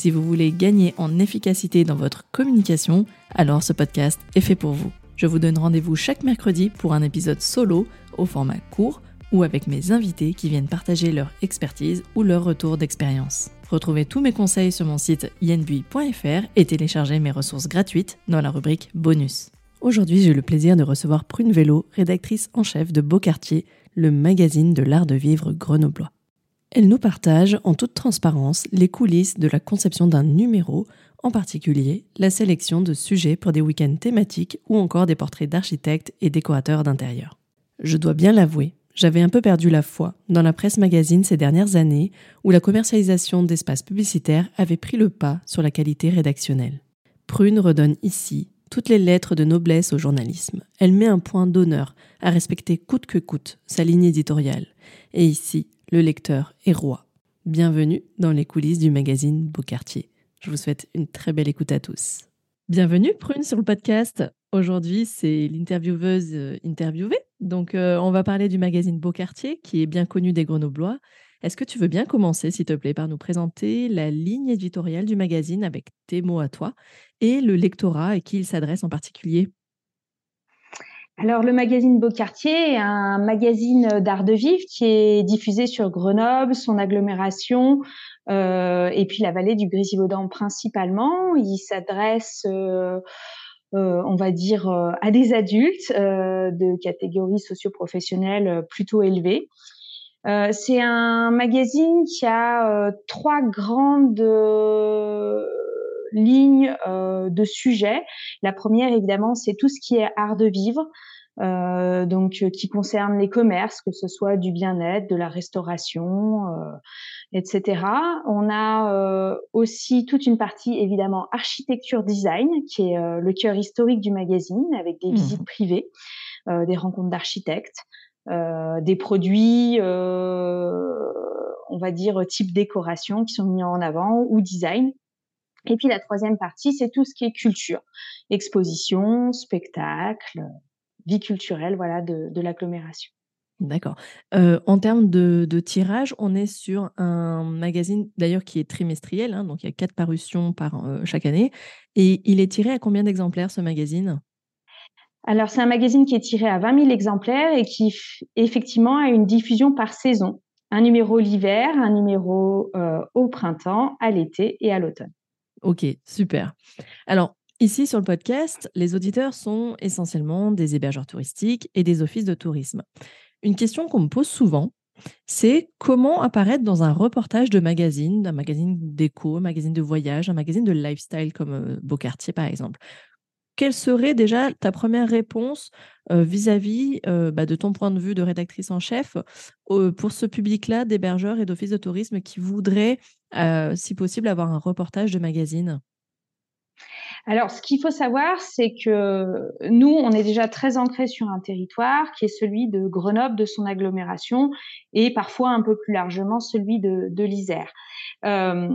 Si vous voulez gagner en efficacité dans votre communication, alors ce podcast est fait pour vous. Je vous donne rendez-vous chaque mercredi pour un épisode solo au format court ou avec mes invités qui viennent partager leur expertise ou leur retour d'expérience. Retrouvez tous mes conseils sur mon site yenbui.fr et téléchargez mes ressources gratuites dans la rubrique bonus. Aujourd'hui, j'ai le plaisir de recevoir Prune Vélo, rédactrice en chef de Beaucartier, le magazine de l'art de vivre grenoblois. Elle nous partage en toute transparence les coulisses de la conception d'un numéro, en particulier la sélection de sujets pour des week-ends thématiques ou encore des portraits d'architectes et décorateurs d'intérieur. Je dois bien l'avouer, j'avais un peu perdu la foi dans la presse magazine ces dernières années où la commercialisation d'espaces publicitaires avait pris le pas sur la qualité rédactionnelle. Prune redonne ici toutes les lettres de noblesse au journalisme. Elle met un point d'honneur à respecter coûte que coûte sa ligne éditoriale. Et ici, le lecteur est roi. Bienvenue dans les coulisses du magazine Beaucartier. Je vous souhaite une très belle écoute à tous. Bienvenue Prune sur le podcast. Aujourd'hui, c'est l'intervieweuse euh, interviewée. Donc, euh, on va parler du magazine Beaucartier, qui est bien connu des Grenoblois. Est-ce que tu veux bien commencer, s'il te plaît, par nous présenter la ligne éditoriale du magazine avec tes mots à toi et le lectorat à qui il s'adresse en particulier? Alors, le magazine Beaucartier est un magazine d'art de vivre qui est diffusé sur Grenoble, son agglomération, euh, et puis la vallée du Grésivaudan principalement. Il s'adresse, euh, euh, on va dire, à des adultes de catégorie socio-professionnelle plutôt élevée. C'est un magazine qui a trois grandes lignes de sujets. La première, évidemment, c'est tout ce qui est art de vivre. Euh, donc euh, qui concerne les commerces, que ce soit du bien-être, de la restauration, euh, etc. On a euh, aussi toute une partie évidemment architecture design, qui est le cœur historique du magazine, avec des mmh. visites privées, des rencontres d'architectes, des produits, on va dire type décoration, qui sont mis en avant ou design. Et puis la troisième partie, c'est tout ce qui est culture, exposition, spectacle, vie culturelle voilà, de, l'agglomération. D'accord. Euh, en termes de, tirage, on est sur un magazine d'ailleurs qui est trimestriel, hein, donc il y a quatre parutions par euh, chaque année. Et il est tiré à combien d'exemplaires ce magazine? Alors c'est un magazine qui est tiré à 20 000 exemplaires et qui effectivement a une diffusion par saison. Un numéro l'hiver, un numéro euh, au printemps, à l'été et à l'automne. Ok, super. Alors, Ici, sur le podcast, les auditeurs sont essentiellement des hébergeurs touristiques et des offices de tourisme. Une question qu'on me pose souvent, c'est comment apparaître dans un reportage de magazine, d'un magazine d'éco, un magazine de voyage, un magazine de lifestyle comme euh, Beaucartier par exemple? Quelle serait déjà ta première réponse euh, vis-à-vis euh, bah, de ton point de vue de rédactrice en chef pour ce public-là d'hébergeurs et d'offices de tourisme qui voudraient, si possible, avoir un reportage de magazine? Alors, ce qu'il faut savoir, c'est que nous, on est déjà très ancrés sur un territoire qui est celui de Grenoble, de son agglomération, et parfois un peu plus largement celui de, de l'Isère. Euh,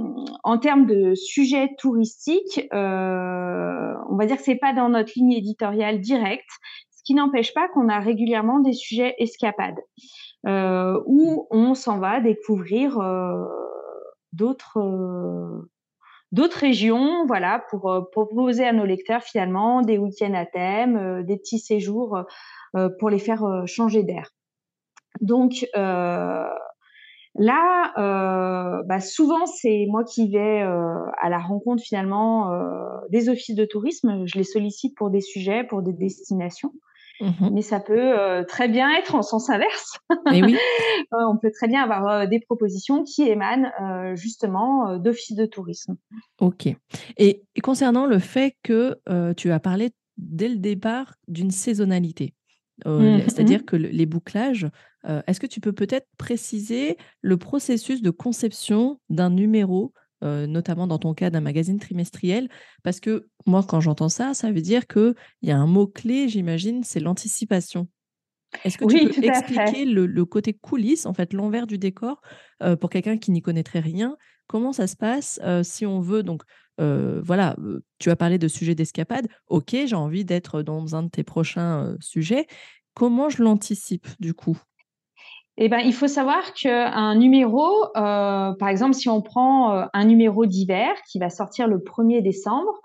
en termes de sujets touristiques, euh, on va dire que c'est pas dans notre ligne éditoriale directe, ce qui n'empêche pas qu'on a régulièrement des sujets escapades euh, où on s'en va découvrir d'autres d'autres régions, voilà, pour euh, proposer à nos lecteurs finalement des week-ends à thème, euh, des petits séjours euh, pour les faire changer d'air. Donc Là, bah souvent c'est moi qui vais à la rencontre finalement des offices de tourisme. Je les sollicite pour des sujets, pour des destinations. Mmh Mais ça peut euh, très bien être en sens inverse. Et oui. Euh, on peut très bien avoir euh, des propositions qui émanent justement d'offices de tourisme. Ok. Et, concernant le fait que tu as parlé dès le départ d'une saisonnalité, mmh c'est-à-dire que les bouclages, est-ce que tu peux peut-être préciser le processus de conception d'un numéro notamment dans ton cas d'un magazine trimestriel Parce que moi, quand j'entends ça, ça veut dire qu'il y a un mot-clé, j'imagine, c'est l'anticipation. Est-ce que tu peux expliquer le, côté coulisses, en fait, l'envers du décor, pour quelqu'un qui n'y connaîtrait rien? Comment ça se passe si on veut donc voilà, tu as parlé de sujets d'escapade. Ok, j'ai envie d'être dans un de tes prochains sujets. Comment je l'anticipe du coup? Eh ben, il faut savoir qu'un numéro, par exemple, si on prend un numéro d'hiver qui va sortir le 1er décembre,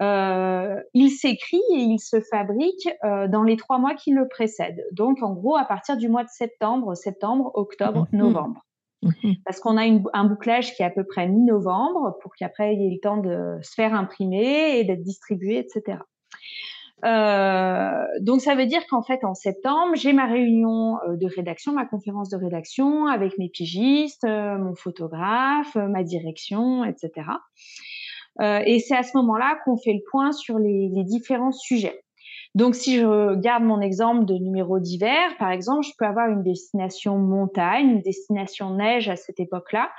il s'écrit et il se fabrique dans les trois mois qui le précèdent. Donc, en gros, à partir du mois de septembre, septembre, octobre, mmh novembre. Mmh Parce qu'on a un bouclage qui est à peu près mi-novembre pour qu'après il y ait le temps de se faire imprimer et d'être distribué, etc. Euh, donc ça veut dire qu'en fait en septembre j'ai ma réunion euh, de rédaction, ma conférence de rédaction avec mes pigistes, euh, mon photographe, ma direction, etc. et c'est à ce moment-là qu'on fait le point sur les différents sujets. Donc, si je garde mon exemple de numéro d'hiver, par exemple, je peux avoir une destination montagne, une destination neige à cette époque-là.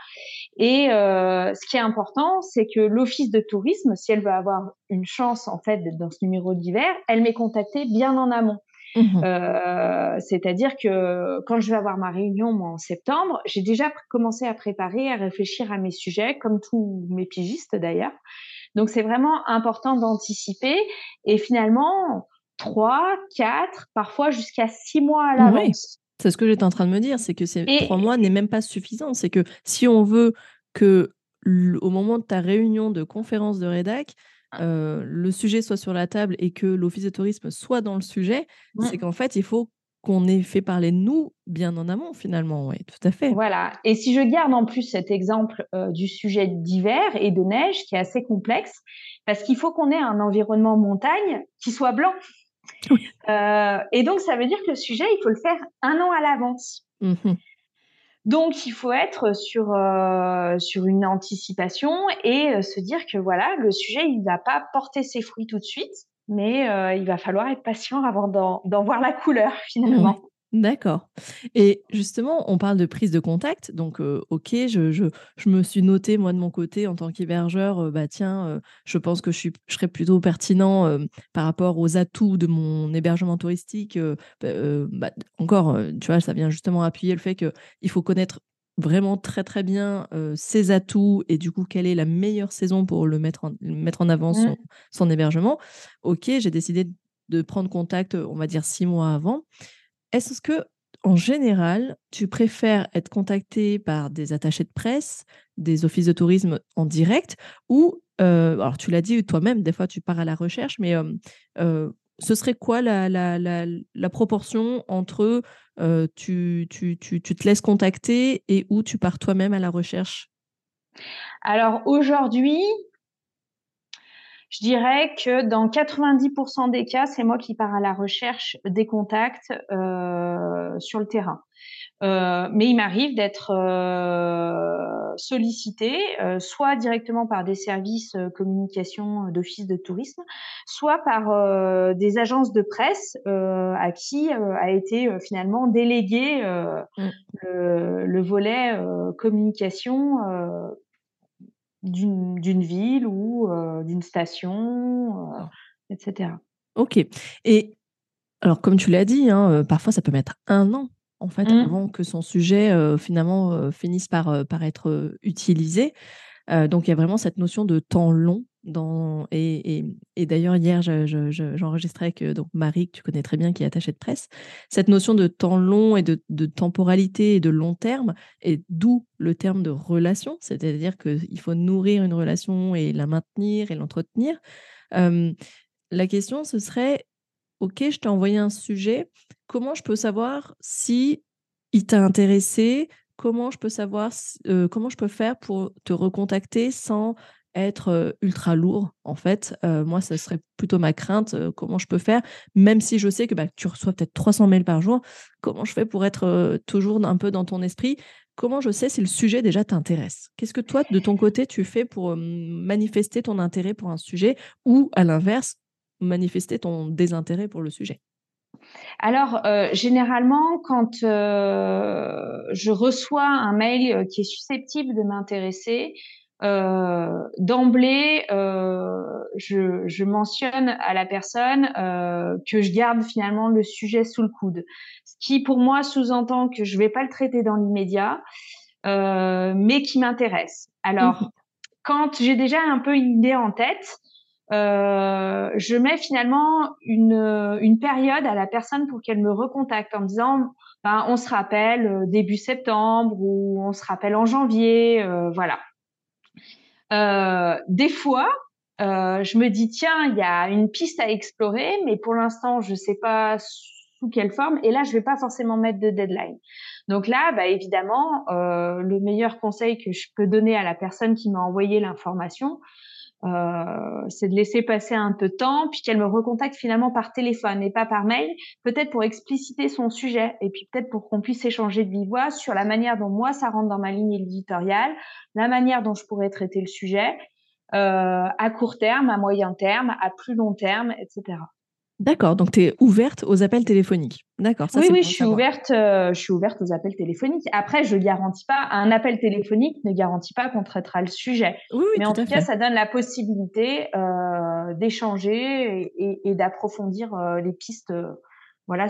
Et euh, ce qui est important, c'est que l'office de tourisme, si elle veut avoir une chance en fait d'être dans ce numéro d'hiver, elle m'est contactée bien en amont. Mmh euh, c'est-à-dire que quand je vais avoir ma réunion moi, en septembre, j'ai déjà commencé à préparer, à réfléchir à mes sujets, comme tous mes pigistes d'ailleurs. Donc c'est vraiment important d'anticiper. Et finalement, trois, quatre, parfois jusqu'à six mois à l'avance. C'est ce que j'étais en train de me dire, c'est que ces trois mois n'est même pas suffisant. C'est que si on veut que au moment de ta réunion de conférence de rédac, ah. euh, le sujet soit sur la table et que l'office de tourisme soit dans le sujet, c'est qu'en fait, il faut qu'on ait fait parler de nous bien en amont finalement, oui, tout à fait. Voilà. Et si je garde en plus cet exemple euh, du sujet d'hiver et de neige qui est assez complexe, parce qu'il faut qu'on ait un environnement montagne qui soit blanc. Euh, et donc, ça veut dire que le sujet, il faut le faire un an à l'avance. Mmh donc, il faut être sur, euh, sur une anticipation et euh, se dire que voilà, le sujet, il ne va pas porter ses fruits tout de suite, mais il va falloir être patient avant d'en voir la couleur finalement. D'accord. Et justement, on parle de prise de contact. Donc, OK, je, je, je, me suis noté, moi, de mon côté, en tant qu'hébergeur, bah tiens, je pense que je, suis, je serais plutôt pertinent par rapport aux atouts de mon hébergement touristique. Bah, bah, encore, tu vois, ça vient justement appuyer le fait qu'il faut connaître vraiment très, très bien ses atouts et du coup, quelle est la meilleure saison pour le mettre en, mettre en avant son, mmh. son hébergement. OK, j'ai décidé de prendre contact, on va dire, six mois avant. Est-ce que, en général, tu préfères être contacté par des attachés de presse, des offices de tourisme en direct, ou, euh, alors tu l'as dit toi-même, des fois tu pars à la recherche, mais euh, euh, ce serait quoi la, proportion entre tu, tu, tu, te laisses contacter et où tu pars toi-même à la recherche? Alors aujourd'hui, je dirais que dans 90% des cas, c'est moi qui pars à la recherche des contacts euh, sur le terrain. Euh, mais il m'arrive d'être euh, sollicité, euh, soit directement par des services euh, communication d'office de tourisme, soit par euh, des agences de presse à qui a été finalement délégué mmh. le, le, volet communication d'une ville ou d'une station, etc. Ok. Et alors, comme tu l'as dit, hein, parfois ça peut mettre un an en fait mmh. avant que son sujet finalement finisse par, par être utilisé. donc il y a vraiment cette notion de temps long et, d'ailleurs, hier, j'enregistrais avec donc Marie, que tu connais très bien, qui est attachée de presse, cette notion de temps long et de, de temporalité et de long terme, et d'où le terme de relation, c'est-à-dire qu'il faut nourrir une relation et la maintenir et l'entretenir. la question, ce serait, OK, je t'ai envoyé un sujet, comment je peux savoir si il t'a intéressé? Comment je peux savoir, comment je peux faire pour te recontacter sans être ultra lourd, en fait. moi, ça serait plutôt ma crainte. comment je peux faire, même si je sais que bah, tu reçois peut-être 300 mails par jour, comment je fais pour être toujours un peu dans ton esprit? Comment je sais si le sujet déjà t'intéresse? Qu'est-ce que toi, de ton côté, tu fais pour manifester ton intérêt pour un sujet ou, à l'inverse, manifester ton désintérêt pour le sujet? Alors, généralement, quand je reçois un mail qui est susceptible de m'intéresser, euh, d'emblée, euh, je, je, mentionne à la personne euh, que je garde finalement le sujet sous le coude, ce qui pour moi sous-entend que je vais pas le traiter dans l'immédiat, euh, mais qui m'intéresse. Alors, mmh. quand j'ai déjà un peu une idée en tête, euh, je mets finalement une, une période à la personne pour qu'elle me recontacte en me disant ben, on se rappelle euh, début septembre ou on se rappelle en janvier, euh, voilà. Euh, des fois, euh, je me dis tiens, il y a une piste à explorer, mais pour l'instant, je sais pas sous quelle forme. Et là, je vais pas forcément mettre de deadline. Donc là, bah, évidemment, euh, le meilleur conseil que je peux donner à la personne qui m'a envoyé l'information, euh, c'est de laisser passer un peu de temps, puis qu'elle me recontacte finalement par téléphone et pas par mail, peut-être pour expliciter son sujet, et puis peut-être pour qu'on puisse échanger de vive voix sur la manière dont moi ça rentre dans ma ligne éditoriale, la manière dont je pourrais traiter le sujet euh, à court terme, à moyen terme, à plus long terme, etc. D'accord, donc tu es ouverte aux appels téléphoniques. D'accord. oui, oui, je suis ouverte. Euh, je suis ouverte aux appels téléphoniques. Après, je garantis pas. Un appel téléphonique ne garantit pas qu'on traitera le sujet. Oui, Mais en tout, cas, ça donne la possibilité euh, d'échanger et, et, d'approfondir euh, les pistes, voilà,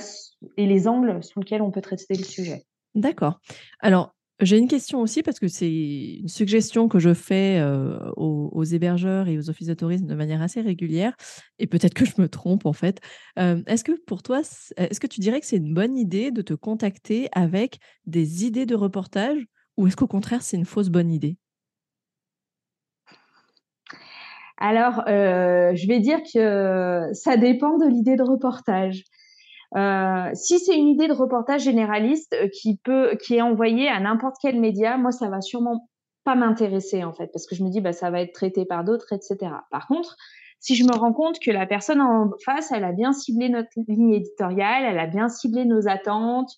et les angles sous lesquels on peut traiter le sujet. D'accord. Alors, j'ai une question aussi parce que c'est une suggestion que je fais aux, hébergeurs et aux offices de tourisme de manière assez régulière et peut-être que je me trompe en fait. Est-ce que pour toi, est-ce que tu dirais que c'est une bonne idée de te contacter avec des idées de reportage ou est-ce qu'au contraire c'est une fausse bonne idée? Alors, je vais dire que ça dépend de l'idée de reportage. Euh, si c'est une idée de reportage généraliste euh, qui peut, qui est envoyée à n'importe quel média, moi ça va sûrement pas m'intéresser en fait, parce que je me dis bah ça va être traité par d'autres, etc. Par contre, si je me rends compte que la personne en face, elle a bien ciblé notre ligne éditoriale, elle a bien ciblé nos attentes,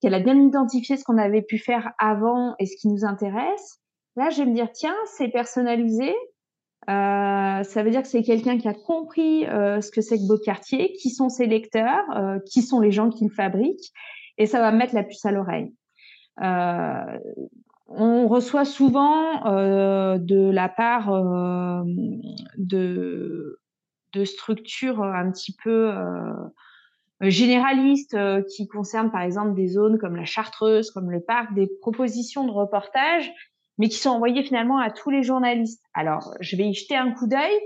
qu'elle a bien identifié ce qu'on avait pu faire avant et ce qui nous intéresse, là je vais me dire tiens c'est personnalisé, euh, ça veut dire que c'est quelqu'un qui a compris euh, ce que c'est que Beau Quartier, qui sont ses lecteurs, euh, qui sont les gens qui le fabriquent, et ça va mettre la puce à l'oreille. On reçoit souvent de la part de, de structures un petit peu généralistes qui concernent par exemple des zones comme la Chartreuse, comme le parc, des propositions de reportage mais qui sont envoyés finalement à tous les journalistes. Alors, je vais y jeter un coup d'œil,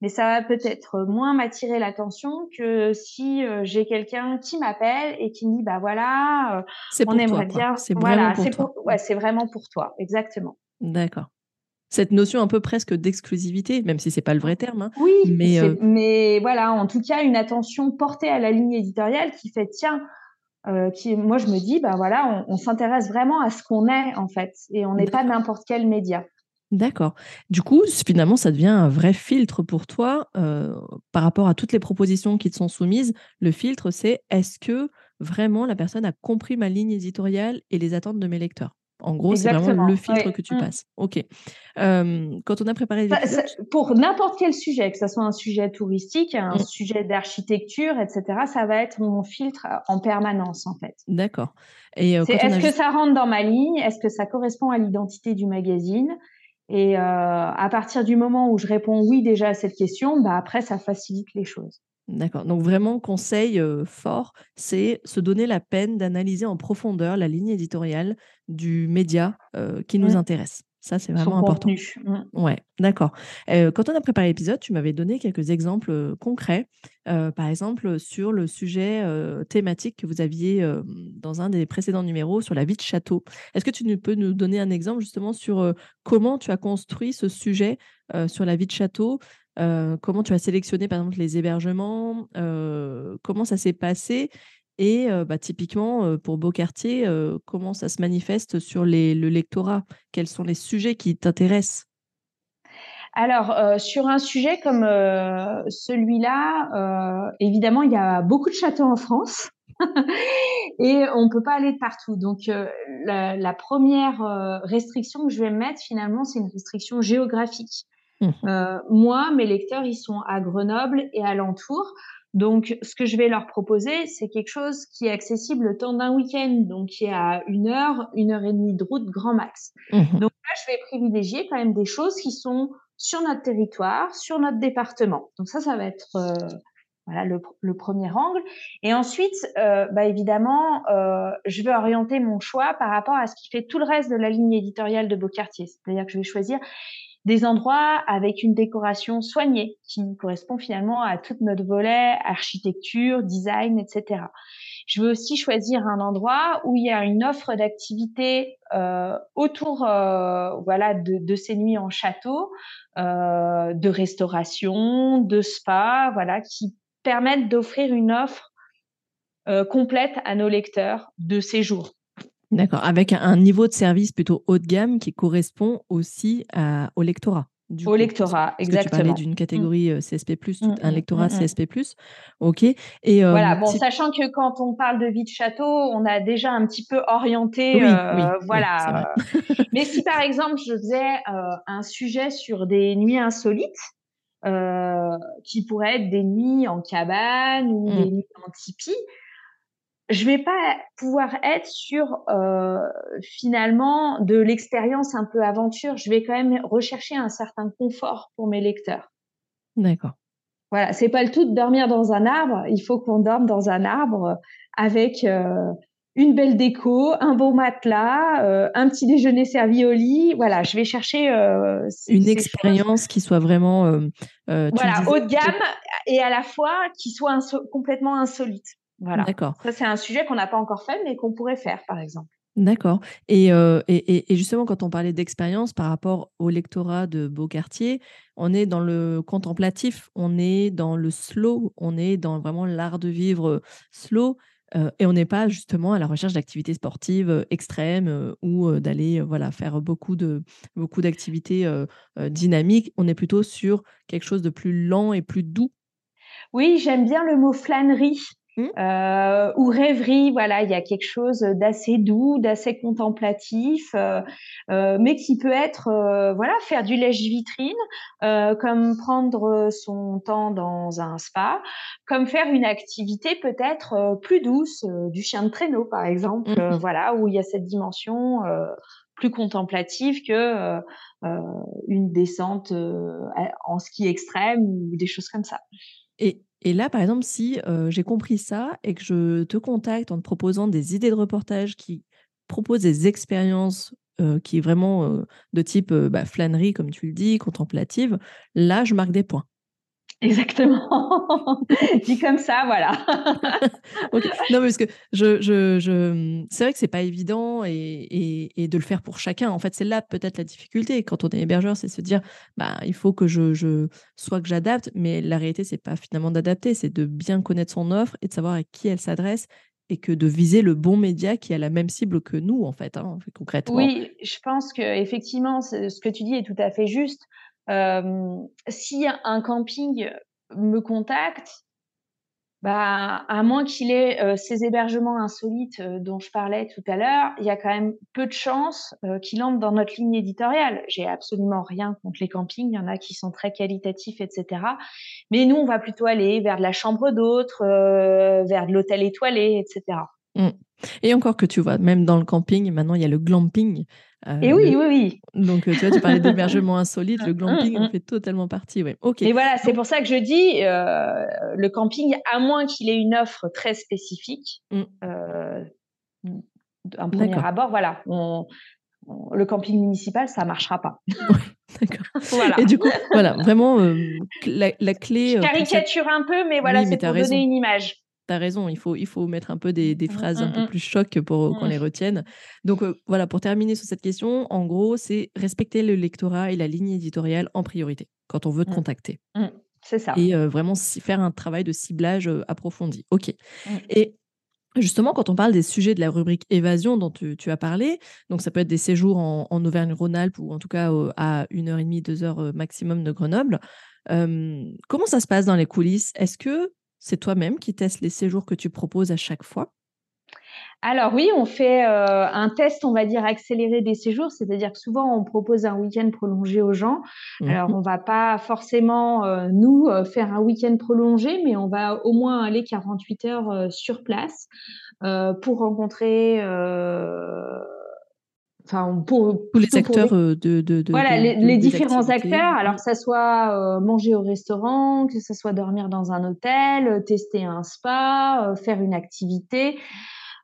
mais ça va peut-être moins m'attirer l'attention que si euh, j'ai quelqu'un qui m'appelle et qui me dit bah voilà, euh, on aimerait bien. C'est voilà, c'est ouais, c'est vraiment pour toi, exactement. D'accord. Cette notion un peu presque d'exclusivité, même si c'est pas le vrai terme. Hein, oui, mais, euh... mais voilà, en tout cas, une attention portée à la ligne éditoriale qui fait tiens, euh, qui, moi, je me dis, ben voilà, on, on s'intéresse vraiment à ce qu'on est en fait, et on n'est pas n'importe quel média. D'accord. Du coup, finalement, ça devient un vrai filtre pour toi euh, par rapport à toutes les propositions qui te sont soumises. Le filtre, c'est est-ce que vraiment la personne a compris ma ligne éditoriale et les attentes de mes lecteurs? En gros, c'est vraiment le filtre que tu mmh. passes. OK. quand on a préparé Pour n'importe quel sujet, que ce soit un sujet touristique, un mmh. sujet d'architecture, etc., ça va être mon filtre en permanence, en fait. D'accord. Et est-ce que ça rentre dans ma ligne? Est-ce que ça correspond à l'identité du magazine? Et à partir du moment où je réponds oui déjà à cette question, bah après, ça facilite les choses. D'accord. Donc vraiment, conseil fort, c'est se donner la peine d'analyser en profondeur la ligne éditoriale du média qui nous mmh. intéresse. Ça, c'est vraiment important. Mmh. Ouais, d'accord. quand on a préparé l'épisode, tu m'avais donné quelques exemples concrets, par exemple sur le sujet thématique que vous aviez dans un des précédents numéros sur la vie de château. Est-ce que tu peux nous donner un exemple justement sur comment tu as construit ce sujet sur la vie de château euh, comment tu as sélectionné par exemple les hébergements euh, Comment ça s'est passé Et euh, bah, typiquement pour Beaucartier, comment ça se manifeste sur le lectorat? Quels sont les sujets qui t'intéressent? Alors, sur un sujet comme celui-là, évidemment, il y a beaucoup de châteaux en France et on ne peut pas aller de partout. Donc, la, la, première restriction que je vais mettre, finalement, c'est une restriction géographique. Mmh. Euh, moi, mes lecteurs, ils sont à Grenoble et alentour. Donc, ce que je vais leur proposer, c'est quelque chose qui est accessible le temps d'un week-end, donc qui est à une heure, une heure et demie de route grand max. Mmh. Donc là, je vais privilégier quand même des choses qui sont sur notre territoire, sur notre département. Donc ça, ça va être voilà le, premier angle. Et ensuite, bah, évidemment, je vais orienter mon choix par rapport à ce qui fait tout le reste de la ligne éditoriale de Beaucartier. C'est-à-dire que je vais choisir des endroits avec une décoration soignée qui correspond finalement à toute notre volet architecture, design, etc. Je veux aussi choisir un endroit où il y a une offre d'activité euh, autour, euh, voilà, de, ces nuits en château, euh, de restauration, de spa, voilà, qui permettent d'offrir une offre complète à nos lecteurs de séjour. D'accord, avec un niveau de service plutôt haut de gamme qui correspond aussi au lectorat. au lectorat, exactement. tu parlais d'une catégorie mmh. CSP+, mmh, un mmh, lectorat CSP+. Ok. Et voilà. Bon, sachant que quand on parle de vie de château, on a déjà un petit peu orienté. Oui, euh, voilà. Mais si par exemple je faisais euh, un sujet sur des nuits insolites, euh, qui pourraient être des nuits en cabane ou des nuits en tipi, je vais pas pouvoir être sur euh, finalement de l'expérience un peu aventure. Je vais quand même rechercher un certain confort pour mes lecteurs. D'accord. Voilà, c'est pas le tout de dormir dans un arbre. Il faut qu'on dorme dans un arbre avec euh, une belle déco, un bon matelas, euh, un petit déjeuner servi au lit. Voilà, je vais chercher une expérience qui soit vraiment voilà haut de gamme et à la fois qui soit complètement insolite. Voilà. D'accord. Ça, c'est un sujet qu'on n'a pas encore fait, mais qu'on pourrait faire, par exemple. D'accord. Et, euh, et, et, justement, quand on parlait d'expérience par rapport au lectorat de Beaucartier, on est dans le contemplatif, on est dans le slow, on est dans vraiment l'art de vivre slow. Euh, et on n'est pas justement à la recherche d'activités sportives euh, extrêmes ou d'aller voilà, faire beaucoup, de, beaucoup d'activités dynamiques. On est plutôt sur quelque chose de plus lent et plus doux. Oui, j'aime bien le mot flânerie. Mmh. Euh, ou rêverie, voilà, il y a quelque chose d'assez doux, d'assez contemplatif, euh, euh, mais qui peut être, voilà, faire du lèche-vitrine, comme prendre son temps dans un spa, comme faire une activité peut-être plus douce, du chien de traîneau par exemple, mmh voilà, où il y a cette dimension plus contemplative que une descente en ski extrême ou des choses comme ça. Et et là, par exemple, si j'ai compris ça et que je te contacte en te proposant des idées de reportage qui proposent des expériences qui est vraiment de type bah, flânerie, comme tu le dis, contemplative, là, je marque des points. Exactement. Dit comme ça, voilà. Non, parce que je, je, je... C'est vrai que c'est pas évident et, et, de le faire pour chacun. En fait, c'est là peut-être la difficulté. Quand on est hébergeur, c'est se dire, bah, il faut que je, je... soit que j'adapte, mais la réalité, c'est pas finalement d'adapter, c'est de bien connaître son offre et de savoir à qui elle s'adresse et que de viser le bon média qui a la même cible que nous, en fait, hein, concrètement. Oui, je pense que effectivement, ce que tu dis est tout à fait juste si un camping me contacte, bah, à moins qu'il ait ces hébergements insolites dont je parlais tout à l'heure, il y a quand même peu de chances qu'il entre dans notre ligne éditoriale. J'ai absolument rien contre les campings, il y en a qui sont très qualitatifs, etc. Mais nous, on va plutôt aller vers de la chambre d'autres, vers de l'hôtel étoilé, etc. Mmh. Et encore que tu vois, même dans le camping, maintenant il y a le glamping et oui, oui, oui. Donc, tu vois, tu parlais d'hébergement insolite, le glamping en fait totalement partie. Ouais. Ok. Et voilà, c'est pour ça que je dis le camping, à moins qu'il ait une offre très spécifique, un premier abord, voilà, le camping municipal, ça marchera pas. D'accord. Voilà. Et du coup, voilà, vraiment, la, clé. Je caricature un peu, mais voilà, c'est pour donner une image tu as raison, il faut, il faut mettre un peu des, des mmh, phrases un mmh, peu mmh. plus chocs pour qu'on les retienne. Donc voilà, pour terminer sur cette question, en gros, c'est respecter le lectorat et la ligne éditoriale en priorité quand on veut te contacter. C'est ça. Et vraiment faire un travail de ciblage approfondi. OK. Et Justement, quand on parle des sujets de la rubrique évasion dont tu, as parlé, donc ça peut être des séjours en, Auvergne-Rhône-Alpes ou en tout cas à une heure et demie, deux heures maximum de Grenoble. comment ça se passe dans les coulisses? Est-ce que c'est toi-même qui testes les séjours que tu proposes à chaque fois? Alors oui, on fait euh, un test, on va dire accéléré des séjours, c'est-à-dire que souvent on propose un week-end prolongé aux gens. Mmh. Alors on va pas forcément euh, nous euh, faire un week-end prolongé, mais on va au moins aller 48 heures sur place pour rencontrer enfin pour tous les acteurs de, de, voilà les, différents acteurs alors que ça soit manger au restaurant que ce soit dormir dans un hôtel tester un spa faire une activité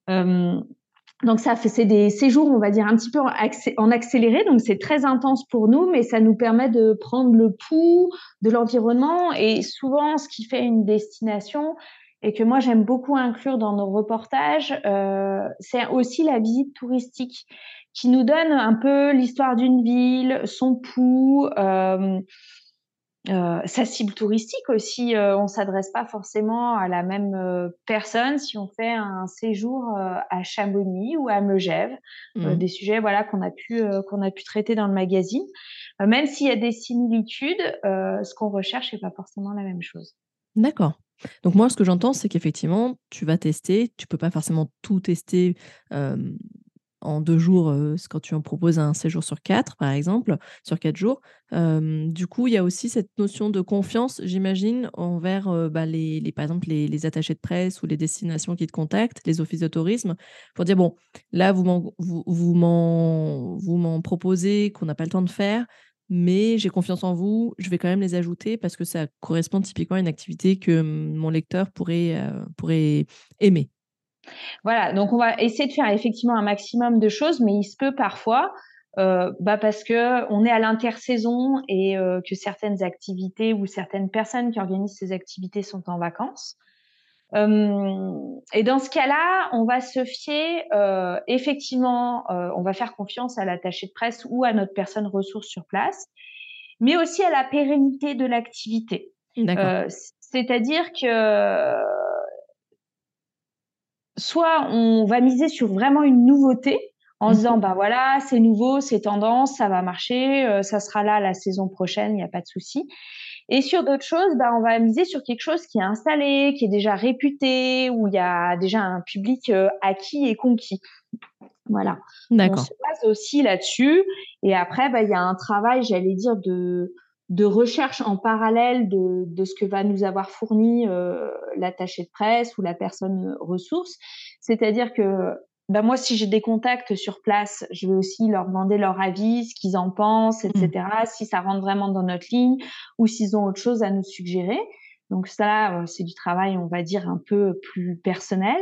donc ça fait c'est des séjours on va dire un petit peu en accéléré donc c'est très intense pour nous mais ça nous permet de prendre le pouls de l'environnement et souvent ce qui fait une destination et que moi j'aime beaucoup inclure dans nos reportages, euh, c'est aussi la visite touristique qui nous donne un peu l'histoire d'une ville, son pouls, euh, euh, sa cible touristique aussi. Euh, on s'adresse pas forcément à la même personne si on fait un séjour à Chamonix ou à Megève, mmh. des sujets voilà qu'on a pu qu'on a pu traiter dans le magazine. même s'il y a des similitudes, ce qu'on recherche n'est pas forcément la même chose. D'accord. Donc moi, ce que j'entends, c'est qu'effectivement, tu vas tester, tu peux pas forcément tout tester en deux jours, quand tu en proposes un séjour sur quatre, par exemple, sur quatre jours. du coup, il y a aussi cette notion de confiance, j'imagine, envers bah, les, par exemple les, attachés de presse ou les destinations qui te contactent, les offices de tourisme, pour dire bon, là vous m'en proposez qu'on n'a pas le temps de faire, mais j'ai confiance en vous, je vais quand même les ajouter parce que ça correspond typiquement à une activité que mon lecteur pourrait, pourrait aimer. Voilà, donc on va essayer de faire effectivement un maximum de choses, mais il se peut parfois, euh, bah parce que on est à l'intersaison et euh, que certaines activités ou certaines personnes qui organisent ces activités sont en vacances. Euh, et dans ce cas-là, on va se fier effectivement, on va faire confiance à l'attaché de presse ou à notre personne ressource sur place, mais aussi à la pérennité de l'activité. C'est-à-dire que soit on va miser sur vraiment une nouveauté en se mhm. disant bah voilà c'est nouveau c'est tendance ça va marcher euh, ça sera là la saison prochaine il n'y a pas de souci. Et sur d'autres choses bah on va miser sur quelque chose qui est installé qui est déjà réputé où il y a déjà un public euh, acquis et conquis. Voilà. On se base aussi là-dessus. Et après bah il y a un travail j'allais dire de de recherche en parallèle de, de, ce que va nous avoir fourni euh, l'attaché de presse ou la personne ressource. C'est-à-dire que ben moi, si j'ai des contacts sur place, je vais aussi leur demander leur avis, ce qu'ils en pensent, etc., mmh. si ça rentre vraiment dans notre ligne ou s'ils ont autre chose à nous suggérer. Donc ça, euh, c'est du travail, on va dire, un peu plus personnel.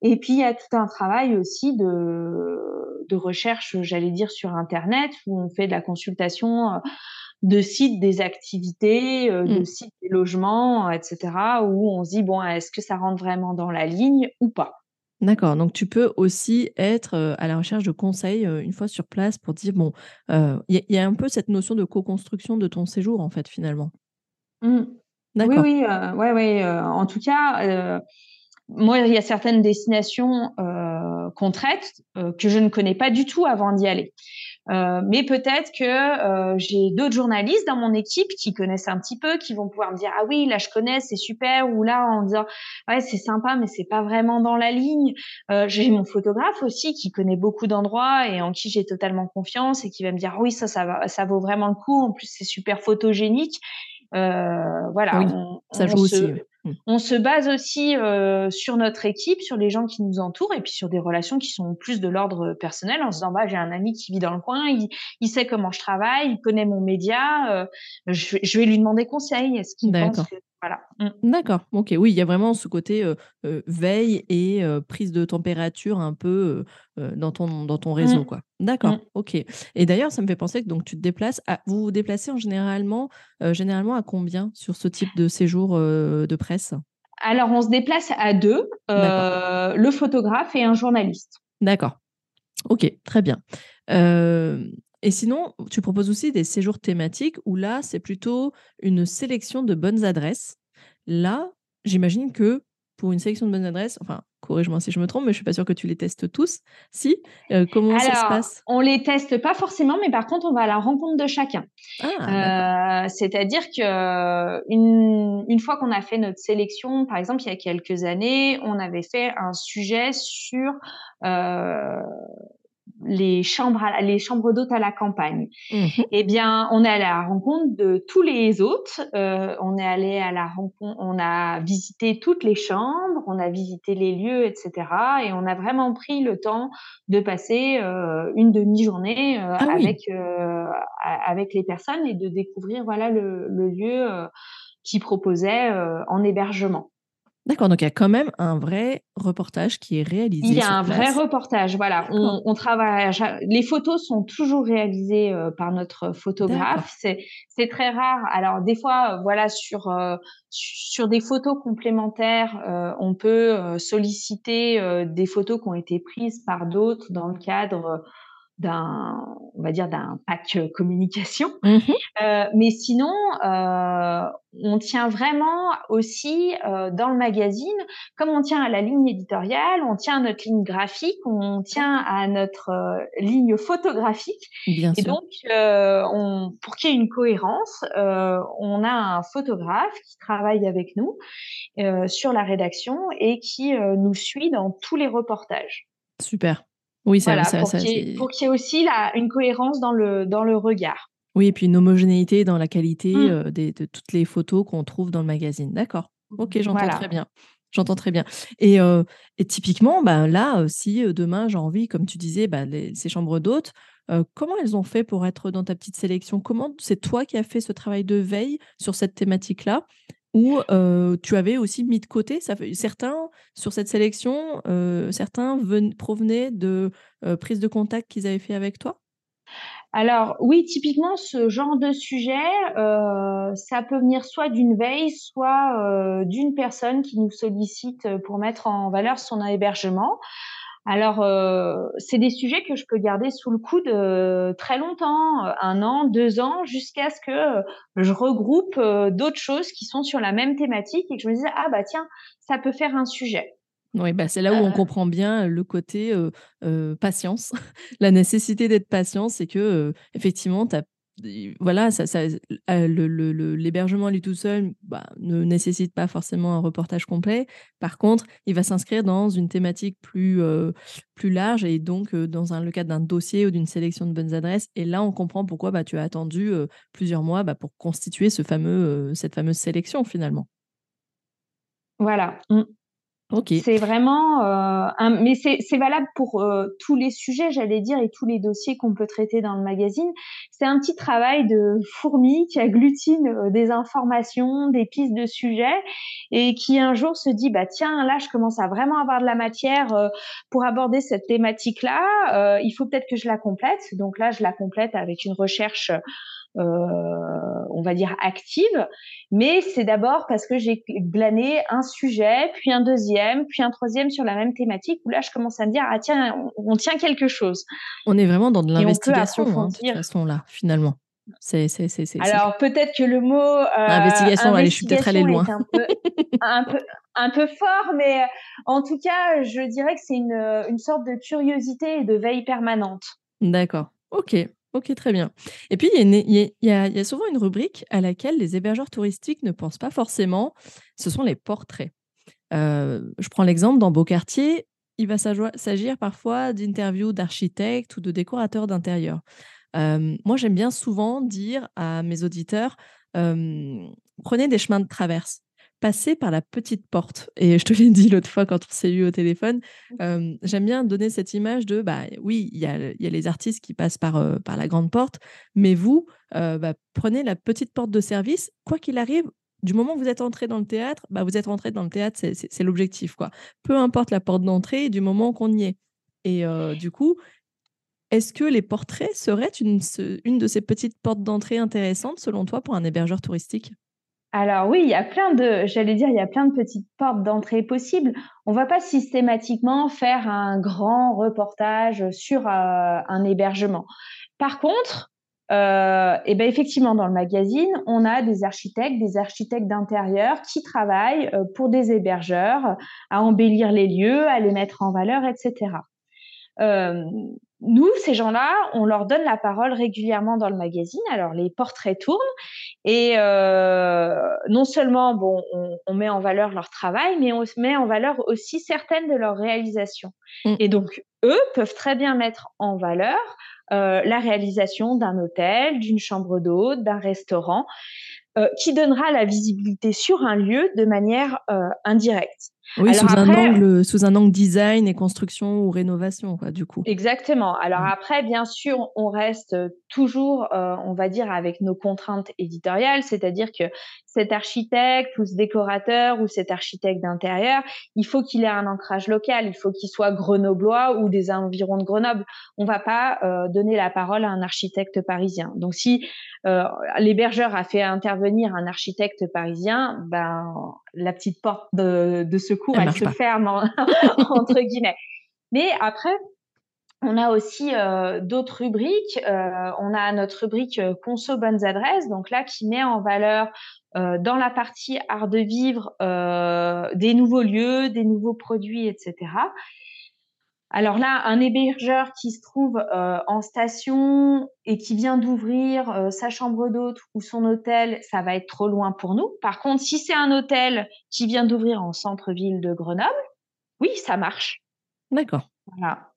Et puis, il y a tout un travail aussi de, de recherche, j'allais dire, sur Internet, où on fait de la consultation euh, de sites des activités, euh, de mmh. sites des logements, etc., où on se dit, bon, est-ce que ça rentre vraiment dans la ligne ou pas? D'accord, donc tu peux aussi être euh, à la recherche de conseils euh, une fois sur place pour dire, bon, il y, a un peu cette notion de co-construction de ton séjour, en fait, finalement. Mmh. Oui, oui, ouais, ouais, en tout cas, moi, il y a certaines destinations qu'on traite que je ne connais pas du tout avant d'y aller. Euh, mais peut-être que euh, j'ai d'autres journalistes dans mon équipe qui connaissent un petit peu, qui vont pouvoir me dire ah oui là je connais c'est super ou là en disant ouais c'est sympa mais c'est pas vraiment dans la ligne. Euh, j'ai mon photographe aussi qui connaît beaucoup d'endroits et en qui j'ai totalement confiance et qui va me dire oui ça ça va ça vaut vraiment le coup en plus c'est super photogénique. voilà, ça joue aussi. On se base aussi euh, sur notre équipe, sur les gens qui nous entourent et puis sur des relations qui sont plus de l'ordre personnel en se disant bah j'ai un ami qui vit dans le coin, il, sait comment je travaille, il connaît mon média, euh, je, vais lui demander conseil. Est-ce qu'il pense que voilà. Mmh. D'accord. Ok. Oui, il y a vraiment ce côté euh, veille et prise de température un peu dans ton dans ton réseau, mmh. quoi. D'accord. Ok. Et d'ailleurs, ça me fait penser que donc tu te déplaces. À, vous vous déplacez en généralement généralement à combien sur ce type de séjour de presse? Alors, on se déplace à deux, le photographe et un journaliste. D'accord. Ok. Très bien. Et sinon, tu proposes aussi des séjours thématiques où là, c'est plutôt une sélection de bonnes adresses. Là, j'imagine que pour une sélection de bonnes adresses, enfin, corrige-moi si je me trompe, mais je suis pas sûre que tu les testes tous. Si euh, Comment ça se passe? On les teste pas forcément, mais par contre, on va à la rencontre de chacun. Ah, euh, c'est-à-dire que une, une fois qu'on a fait notre sélection, par exemple, il y a quelques années, on avait fait un sujet sur euh, les chambres, les chambres d'hôtes à la campagne. Mmh eh bien, on est allé à la rencontre de tous les hôtes. Euh, on est allé à la rencontre, on a visité toutes les chambres, on a visité les lieux, etc. Et on a vraiment pris le temps de passer euh, une demi-journée euh, ah avec avec les personnes et de découvrir voilà le, le lieu qui proposait en hébergement. D'accord, donc il y a quand même un vrai reportage qui est réalisé. Il y a un vrai reportage, voilà. On, travaille. Les photos sont toujours réalisées euh, par notre photographe. C'est très rare. Alors des fois, euh, voilà, sur euh, sur des photos complémentaires, on peut solliciter des photos qui ont été prises par d'autres dans le cadre d'un, on va dire d'un pack communication. Mmh euh, mais sinon, euh, on tient vraiment aussi euh, dans le magazine, comme on tient à la ligne éditoriale, on tient à notre ligne graphique, on tient à notre ligne photographique. Bien et donc, on, pour qu'il y ait une cohérence, on a un photographe qui travaille avec nous sur la rédaction et qui nous suit dans tous les reportages. Super. Oui, ça, ça, pour qu'il y, ait, ait aussi une cohérence dans le, dans le regard. Oui, et puis une homogénéité dans la qualité mmh. euh, des, de toutes les photos qu'on trouve dans le magazine. D'accord. Ok, j'entends très bien. J'entends très bien. Et, euh, et typiquement, bah, là, euh, si demain j'ai envie, comme tu disais, bah, ces chambres d'hôtes, comment elles ont fait pour être dans ta petite sélection? Comment c'est toi qui as fait ce travail de veille sur cette thématique-là? Ou tu avais aussi mis de côté certains sur cette sélection, certains provenaient de prises de contact qu'ils avaient fait avec toi? Alors oui, typiquement ce genre de sujet, ça peut venir soit d'une veille, soit d'une personne qui nous sollicite pour mettre en valeur son hébergement. Alors, euh, c'est des sujets que je peux garder sous le coude euh, très longtemps, euh, un an, deux ans, jusqu'à ce que je regroupe d'autres choses qui sont sur la même thématique et que je me dise ah bah tiens, ça peut faire un sujet. Oui, bah c'est là où on comprend bien le côté patience, la nécessité d'être patient, c'est que effectivement, tu as voilà, ça, ça l'hébergement lui tout seul bah, ne nécessite pas forcément un reportage complet. Par contre, il va s'inscrire dans une thématique plus, plus large et donc dans un, le cadre d'un dossier ou d'une sélection de bonnes adresses. Et là, on comprend pourquoi bah, tu as attendu plusieurs mois bah, pour constituer ce fameux, cette fameuse sélection finalement. Voilà. Mmh. C'est vraiment, euh, un, mais c'est valable pour euh, tous les sujets, j'allais dire, et tous les dossiers qu'on peut traiter dans le magazine. C'est un petit travail de fourmi qui agglutine euh, des informations, des pistes de sujets, et qui un jour se dit, bah tiens, là, je commence à vraiment avoir de la matière pour aborder cette thématique-là. il faut peut-être que je la complète. Donc là, je la complète avec une recherche euh, on va dire active, mais c'est d'abord parce que j'ai glané un sujet, puis un deuxième, puis un troisième sur la même thématique, où là je commence à me dire ah tiens on, tient quelque chose. On est vraiment dans de l'investigation hein, de toute façon là finalement. C'est, c'est, c'est, Alors peut-être que le mot euh, investigation, allez, je suis peut-être allée loin. Un peu, un, peu, un peu fort, mais en tout cas, je dirais que c'est une, une sorte de curiosité et de veille permanente. D'accord. Ok. Ok, très bien. Et puis, il y, a, souvent une rubrique à laquelle les hébergeurs touristiques ne pensent pas forcément, ce sont les portraits. Euh, je prends l'exemple dans Beaucartier, il va s'agir parfois d'interviews d'architectes ou de décorateurs d'intérieur. Euh, moi, j'aime bien souvent dire à mes auditeurs, euh, prenez des chemins de traverse passer par la petite porte. Et je te l'ai dit l'autre fois quand on s'est eu au téléphone, j'aime bien donner cette image de, bah oui, il y a, y a, les artistes qui passent par, par la grande porte, mais vous, bah, prenez la petite porte de service, quoi qu'il arrive. Du moment où vous êtes entré dans le théâtre, bah, vous êtes rentré dans le théâtre, c'est l'objectif. quoi. Peu importe la porte d'entrée, du moment qu'on y est. Et du coup, est-ce que les portraits seraient une, une de ces petites portes d'entrée intéressantes selon toi pour un hébergeur touristique? Alors oui, il y a plein de, j'allais dire, il y a plein de petites portes d'entrée possibles. On va pas systématiquement faire un grand reportage sur euh, un hébergement. Par contre, euh, et eh ben effectivement, dans le magazine, on a des architectes, des architectes d'intérieur qui travaillent euh, pour des hébergeurs à embellir les lieux, à les mettre en valeur, etc. Euh, nous, ces gens-là, on leur donne la parole régulièrement dans le magazine. Alors, les portraits tournent et euh, non seulement, bon, on, met en valeur leur travail, mais on met en valeur aussi certaines de leurs réalisations. Mm. Et donc, eux peuvent très bien mettre en valeur la réalisation d'un hôtel, d'une chambre d'hôte, d'un restaurant, qui donnera la visibilité sur un lieu de manière indirecte. Oui, sous, un angle, sous un angle design et construction ou rénovation, quoi, du coup. Exactement. Alors mmh. après, bien sûr, on reste toujours, euh, on va dire, avec nos contraintes éditoriales, c'est-à-dire que cet architecte ou ce décorateur ou cet architecte d'intérieur, il faut qu'il ait un ancrage local, il faut qu'il soit grenoblois ou des environs de Grenoble. On va pas euh, donner la parole à un architecte parisien. Donc si euh, l'hébergeur a fait intervenir un architecte parisien, ben la petite porte de, de secours, elle, se ferme entre guillemets. Mais après, on a aussi euh, d'autres rubriques. Euh, on a notre rubrique euh, Conso bonnes adresses, donc là qui met en valeur dans la partie art de vivre des nouveaux lieux, des nouveaux produits, etc. Alors là, un hébergeur qui se trouve en station et qui vient d'ouvrir sa chambre d'hôte ou son hôtel, ça va être trop loin pour nous. Par contre, si c'est un hôtel qui vient d'ouvrir en centre-ville de Grenoble, oui, ça marche. D'accord. Voilà.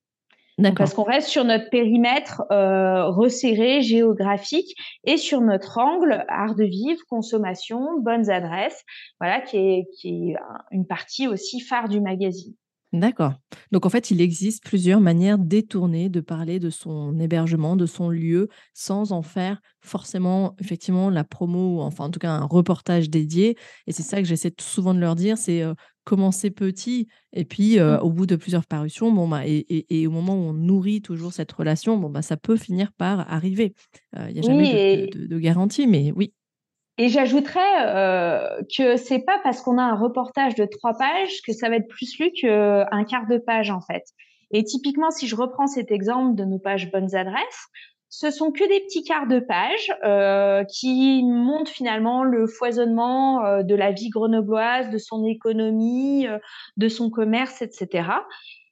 Parce qu'on reste sur notre périmètre euh, resserré, géographique, et sur notre angle art de vivre, consommation, bonnes adresses, voilà, qui est, qui est une partie aussi phare du magazine. D'accord. Donc en fait, il existe plusieurs manières détournées de parler de son hébergement, de son lieu, sans en faire forcément effectivement la promo, enfin en tout cas un reportage dédié. Et c'est ça que j'essaie souvent de leur dire, c'est euh, commencer petit et puis euh, mmh. au bout de plusieurs parutions, bon bah et, au moment où on nourrit toujours cette relation, bon bah ça peut finir par arriver. Euh, il n'y a jamais de, de garantie, mais oui. Et j'ajouterais euh, que c'est pas parce qu'on a un reportage de trois pages que ça va être plus lu qu'un quart de page en fait. Et typiquement, si je reprends cet exemple de nos pages bonnes adresses, ce sont que des petits quarts de page euh, qui montrent finalement le foisonnement euh, de la vie grenobloise, de son économie, euh, de son commerce, etc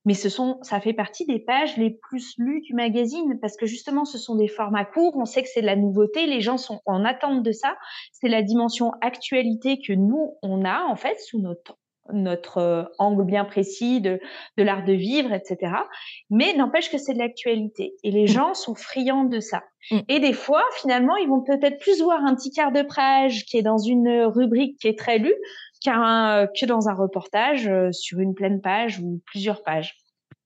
mais ce sont, ça fait partie des pages les plus lues du magazine parce que justement, ce sont des formats courts. On sait que c'est de la nouveauté. Les gens sont en attente de ça. C'est la dimension actualité que nous, on a en fait sous notre notre euh, angle bien précis de, de l'art de vivre, etc. Mais n'empêche que c'est de l'actualité. Et les mmh. gens sont friands de ça. Mmh. Et des fois, finalement, ils vont peut-être plus voir un petit quart de page qui est dans une rubrique qui est très lue que dans un reportage euh, sur une pleine page ou plusieurs pages.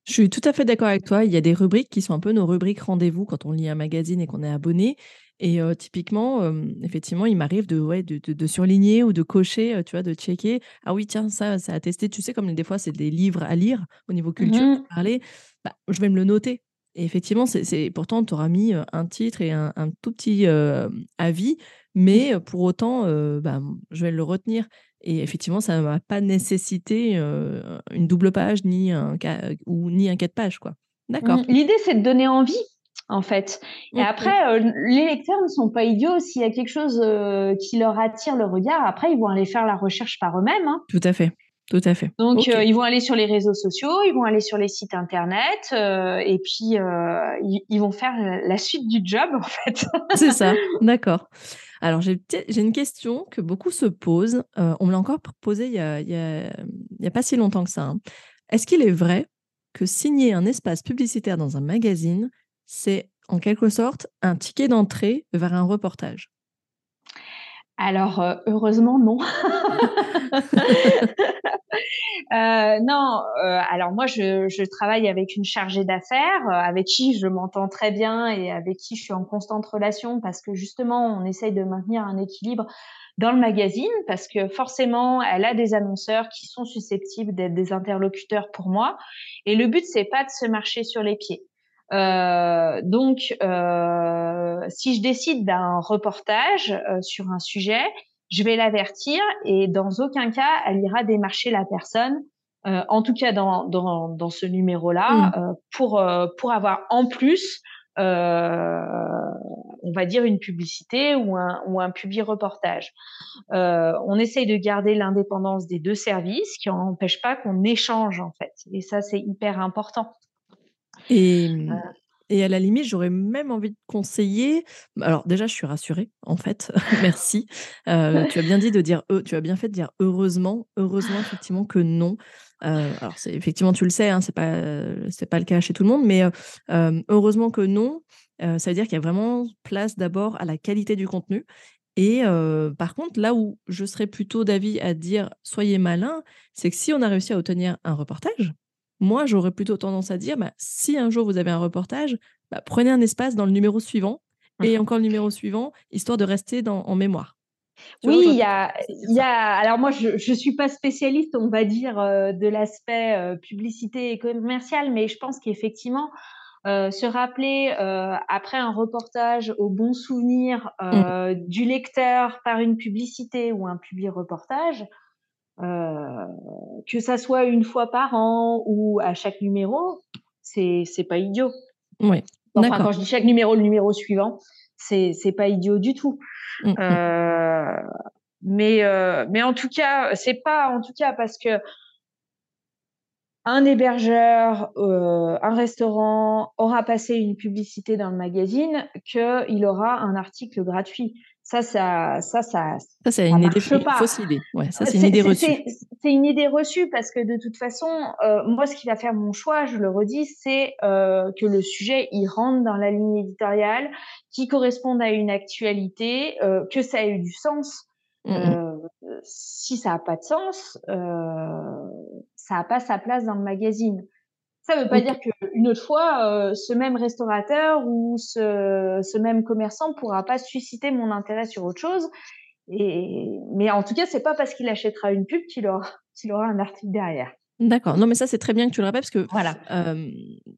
Je suis tout à fait d'accord avec toi. Il y a des rubriques qui sont un peu nos rubriques rendez-vous quand on lit un magazine et qu'on est abonné. Et euh, typiquement, euh, effectivement, il m'arrive de, ouais, de, de, surligner ou de cocher, tu vois, de checker. Ah oui, tiens, ça, ça a testé. Tu sais, comme des fois, c'est des livres à lire au niveau culture, mmh parler. Bah, je vais me le noter. Et effectivement, c'est pourtant, tu auras mis un titre et un, un tout petit avis, mais pour autant, bah, je vais le retenir. Et effectivement, ça ne va pas nécessiter une double page ni un, ou, ni un quatre pages. Quoi. D'accord. Mmh, l'idée, c'est de donner envie, en fait. Et après, les lecteurs ne sont pas idiots. S'il y a quelque chose qui leur attire le regard, après, ils vont aller faire la recherche par eux-mêmes. Hein. Tout à fait. Tout à fait. Donc, ils vont aller sur les réseaux sociaux, ils vont aller sur les sites internet, et puis ils, ils, vont faire la suite du job, en fait. C'est ça, d'accord. Alors, j'ai une question que beaucoup se posent. Euh, on me l'a encore posée il n'y a, pas si longtemps que ça. Hein. Est-ce qu'il est vrai que signer un espace publicitaire dans un magazine, c'est en quelque sorte un ticket d'entrée vers un reportage? Alors, heureusement, non. Euh, non, euh, alors moi, je, travaille avec une chargée d'affaires avec qui je m'entends très bien et avec qui je suis en constante relation parce que justement, on essaye de maintenir un équilibre dans le magazine parce que forcément, elle a des annonceurs qui sont susceptibles d'être des interlocuteurs pour moi. Et le but, c'est pas de se marcher sur les pieds. Euh, donc, euh, si je décide d'un reportage euh, sur un sujet, je vais l'avertir et dans aucun cas, elle ira démarcher la personne, euh, en tout cas dans, dans, dans ce numéro-là, mmh. pour, pour avoir en plus, on va dire, une publicité ou un, ou un publi-reportage. on essaye de garder l'indépendance des deux services qui n'empêche pas qu'on échange en fait. Et ça, c'est hyper important. Et, mmh, et à la limite, j'aurais même envie de conseiller. Alors déjà, je suis rassurée, en fait. Merci. Euh, tu as bien dit de dire, tu as bien fait de dire heureusement, heureusement effectivement que non. Euh, alors c'est effectivement, tu le sais, hein, c'est pas, c'est pas le cas chez tout le monde, mais heureusement que non. ça veut dire qu'il y a vraiment place d'abord à la qualité du contenu. Et par contre, là où je serais plutôt d'avis à dire soyez malin, c'est que si on a réussi à obtenir un reportage, moi, j'aurais plutôt tendance à dire, bah, si un jour vous avez un reportage, bah, prenez un espace dans le numéro suivant et mmh encore le numéro suivant, histoire de rester dans, en mémoire. oui, il y a, y a, Alors moi, je ne suis pas spécialiste, on va dire, euh, de l'aspect euh, publicité et commercial, mais je pense qu'effectivement, euh, se rappeler après un reportage au bon souvenir mmh. du lecteur par une publicité ou un public reportage, euh, que ça soit une fois par an ou à chaque numéro, c'est c'est pas idiot. Oui. Enfin, quand je dis chaque numéro, le numéro suivant, c'est c'est pas idiot du tout. Mmh, mmh. Euh, mais euh, mais en tout cas, c'est pas en tout cas parce que un hébergeur, euh, un restaurant aura passé une publicité dans le magazine qu'il aura un article gratuit. Ça, ça, ça, ça. Ça, c'est une idée fausse idée. Ouais, ça, c'est une idée reçue. C'est une idée reçue parce que de toute façon, euh, moi, ce qui va faire mon choix, je le redis, c'est euh, que le sujet il rentre dans la ligne éditoriale, qui corresponde à une actualité, euh, que ça ait eu du sens. Mmh, si ça n'a pas de sens, ça n'a pas sa place dans le magazine. Ça ne veut pas dire qu'une autre fois, euh, ce même restaurateur ou ce, ce même commerçant pourra pas susciter mon intérêt sur autre chose. Et, mais en tout cas, c'est pas parce qu'il achètera une pub qu'il aura, qu'il aura un article derrière. D'accord. Non, mais ça, c'est très bien que tu le répètes parce que voilà.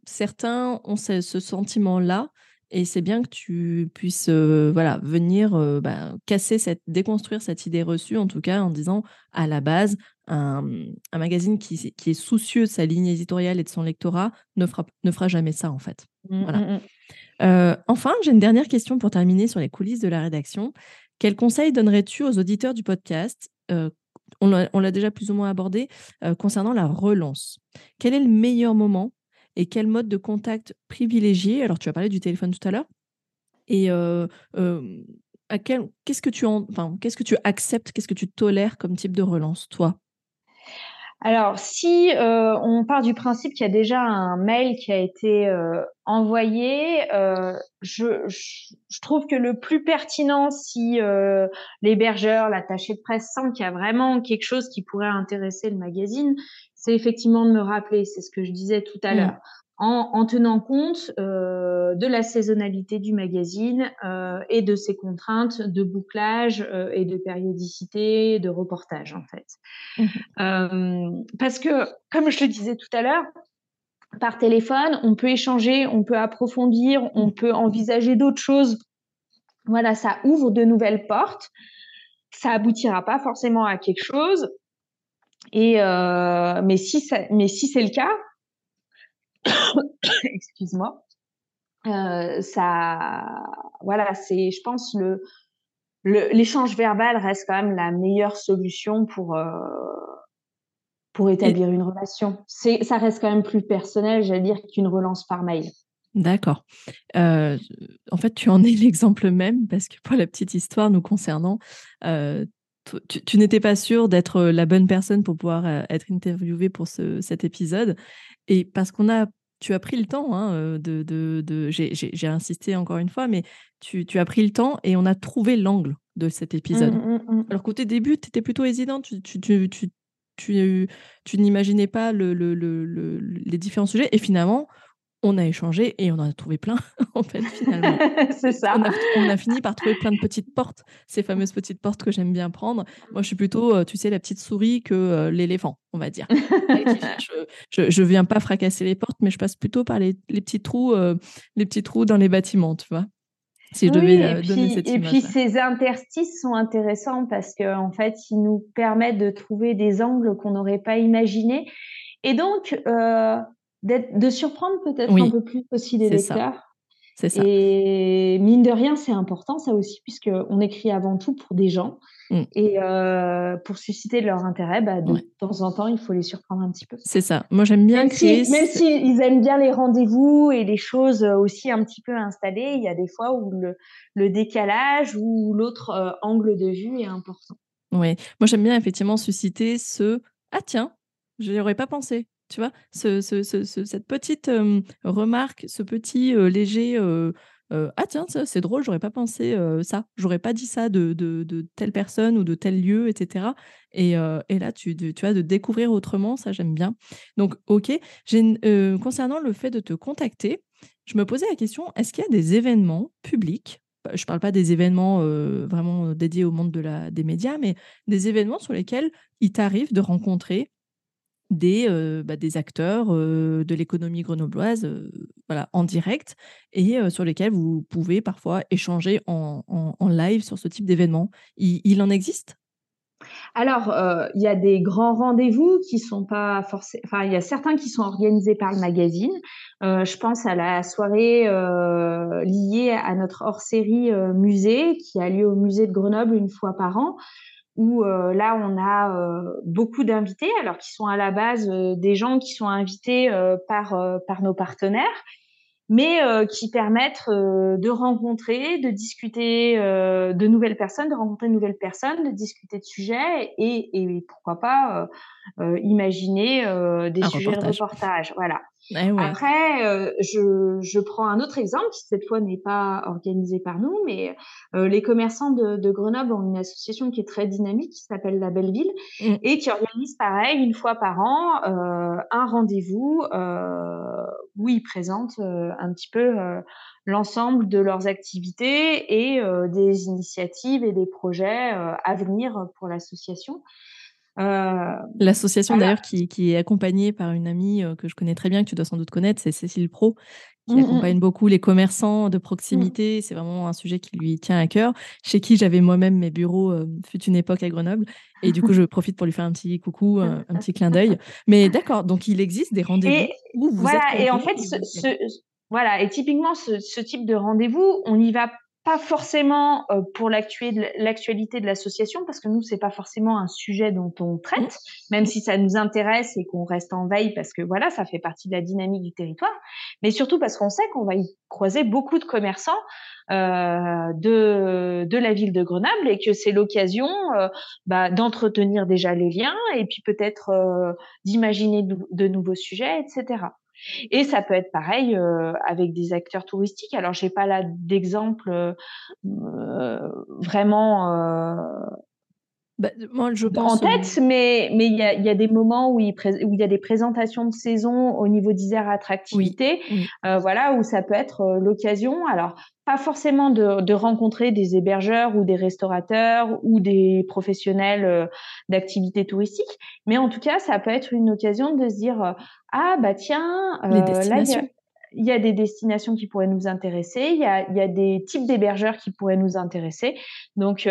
Certains ont ce, ce sentiment-là et c'est bien que tu puisses euh, voilà, venir euh, bah, casser cette, déconstruire cette idée reçue, en tout cas en disant à la base, un, un magazine qui, qui, est soucieux de sa ligne éditoriale et de son lectorat ne fera, ne fera jamais ça en fait. Mmh, voilà. Mmh, mmh. Euh, enfin, j'ai une dernière question pour terminer sur les coulisses de la rédaction. Quel conseil donnerais-tu aux auditeurs du podcast On l'a déjà plus ou moins abordé concernant la relance? Quel est le meilleur moment et quel mode de contact privilégier Alors, tu as parlé du téléphone tout à l'heure. Et euh, à quel, qu'est-ce que tu en, enfin, qu'est-ce que tu acceptes, qu'est-ce que tu tolères comme type de relance, toi? Alors, si euh, on part du principe qu'il y a déjà un mail qui a été euh, envoyé, euh, je, je, trouve que le plus pertinent, si l'hébergeur, l'attaché de presse sent qu'il y a vraiment quelque chose qui pourrait intéresser le magazine, c'est effectivement de me rappeler, c'est ce que je disais tout à mmh. l'heure, en, en, tenant compte euh, de la saisonnalité du magazine euh, et de ses contraintes de bouclage euh, et de périodicité, de reportage en fait. Mmh. Parce que, comme je le disais tout à l'heure, par téléphone, on peut échanger, on peut approfondir, on peut envisager d'autres choses. Voilà, ça ouvre de nouvelles portes. Ça aboutira pas forcément à quelque chose, et euh, mais si mais si c'est le cas, excuse-moi, euh, ça, voilà, c'est, je pense le l'échange verbal reste quand même la meilleure solution pour euh, pour établir une relation. C'est, ça reste quand même plus personnel, j'allais dire, qu'une relance par mail. D'accord. en fait, tu en es l'exemple même parce que pour la petite histoire nous concernant, tu, n'étais pas sûr d'être euh, la bonne personne pour pouvoir euh, être interviewée pour ce, cet épisode. Et parce qu'on a, tu as pris le temps hein, euh, de, de, de j'ai insisté encore une fois, mais tu, tu, as pris le temps et on a trouvé l'angle de cet épisode. Mmh, mmh, mmh. Alors qu'au début, tu étais plutôt hésitante, tu, tu, tu, tu, tu n'imaginais pas le, le, le, les différents sujets. Et finalement, on a échangé et on en a trouvé plein, en fait, finalement. c'est ça. On a, fini par trouver plein de petites portes, ces fameuses petites portes que j'aime bien prendre. Moi, je suis plutôt, euh, tu sais, la petite souris que euh, l'éléphant, on va dire. je, ne viens pas fracasser les portes, mais je passe plutôt par les, petits trous, euh, les petits trous dans les bâtiments, tu vois. Si je devais donner cette image. Et puis, ces interstices sont intéressants parce qu'en en fait, ils nous permettent de trouver des angles qu'on n'aurait pas imaginés. Et donc, de surprendre peut-être un peu plus aussi les lecteurs. C'est ça. Et mine de rien, c'est important ça aussi, puisqu'on écrit avant tout pour des gens. Mmh. Et euh, pour susciter leur intérêt, bah, de temps en temps, il faut les surprendre un petit peu. C'est ça. Moi, j'aime bien même si, même s'ils aiment bien les rendez-vous et les choses aussi un petit peu installées, il y a des fois où le, le décalage ou l'autre euh, angle de vue est important. Oui, moi j'aime bien effectivement susciter ce ah tiens, je n'y aurais pas pensé. Tu vois, ce, ce, ce, cette petite remarque, ce petit léger ah tiens, c'est drôle, j'aurais pas pensé ça, j'aurais pas dit ça de, de, de, telle personne ou de tel lieu, etc. Et, et là, tu, tu vois, de découvrir autrement, ça j'aime bien. Donc, ok, concernant le fait de te contacter, je me posais la question, est-ce qu'il y a des événements publics bah, je ne parle pas des événements vraiment dédiés au monde de la, des médias, mais des événements sur lesquels il t'arrive de rencontrer des, bah, des acteurs de l'économie grenobloise voilà, en direct et sur lesquels vous pouvez parfois échanger en, en, live sur ce type d'événement. Il, en existe? Alors, il y a des grands rendez-vous qui sont pas forcément. Enfin, il y a certains qui sont organisés par le magazine. je pense à la soirée liée à notre hors-série musée qui a lieu au musée de Grenoble une fois par an où euh, là on a euh, beaucoup d'invités, alors qui sont à la base euh, des gens qui sont invités par par nos partenaires, mais qui permettent de rencontrer, de discuter de nouvelles personnes, de rencontrer de nouvelles personnes, de discuter de sujets et, et pourquoi pas imaginer des sujets de reportage. Voilà. Eh Après, euh, je, je, prends un autre exemple qui cette fois n'est pas organisé par nous, mais euh, les commerçants de, de, Grenoble ont une association qui est très dynamique qui s'appelle La Belle Ville mmh. et qui organise pareil une fois par an euh, un rendez-vous où ils présentent un petit peu l'ensemble de leurs activités et des initiatives et des projets à venir pour l'association. Euh, L'association d'ailleurs qui, qui, est accompagnée par une amie euh, que je connais très bien, que tu dois sans doute connaître, c'est Cécile Pro, qui mmh, mmh. accompagne beaucoup les commerçants de mmh. proximité. C'est vraiment un sujet qui lui tient à cœur. Chez qui j'avais moi-même mes bureaux, euh, fut une époque à Grenoble. Et du coup, je profite pour lui faire un petit coucou, un, petit clin d'œil. Mais d'accord, donc il existe des rendez-vous où vous voilà, Et en fait, ce, voilà, et typiquement, ce, ce type de rendez-vous, on y va pas forcément euh, pour l'actualité de l'association, parce que nous, c'est pas forcément un sujet dont on traite, même si ça nous intéresse et qu'on reste en veille, parce que voilà, ça fait partie de la dynamique du territoire, mais surtout parce qu'on sait qu'on va y croiser beaucoup de commerçants euh, de, de la ville de Grenoble et que c'est l'occasion euh, bah, d'entretenir déjà les liens et puis peut-être euh, d'imaginer de nouveaux sujets, etc. Et ça peut être pareil euh, avec des acteurs touristiques. Alors, j'ai pas là d'exemple euh, vraiment euh, bah, moi, je pense, en tête, mais mais il y a, y a des moments où il, où il y a des présentations de saison au niveau d'Isère Attractivité, voilà, où ça peut être l'occasion. Alors, pas forcément de, de, rencontrer des hébergeurs ou des restaurateurs ou des professionnels d'activités touristiques, mais en tout cas, ça peut être une occasion de se dire ah bah tiens, là il y a des destinations qui pourraient nous intéresser, il y a, y a des types d'hébergeurs qui pourraient nous intéresser. Donc,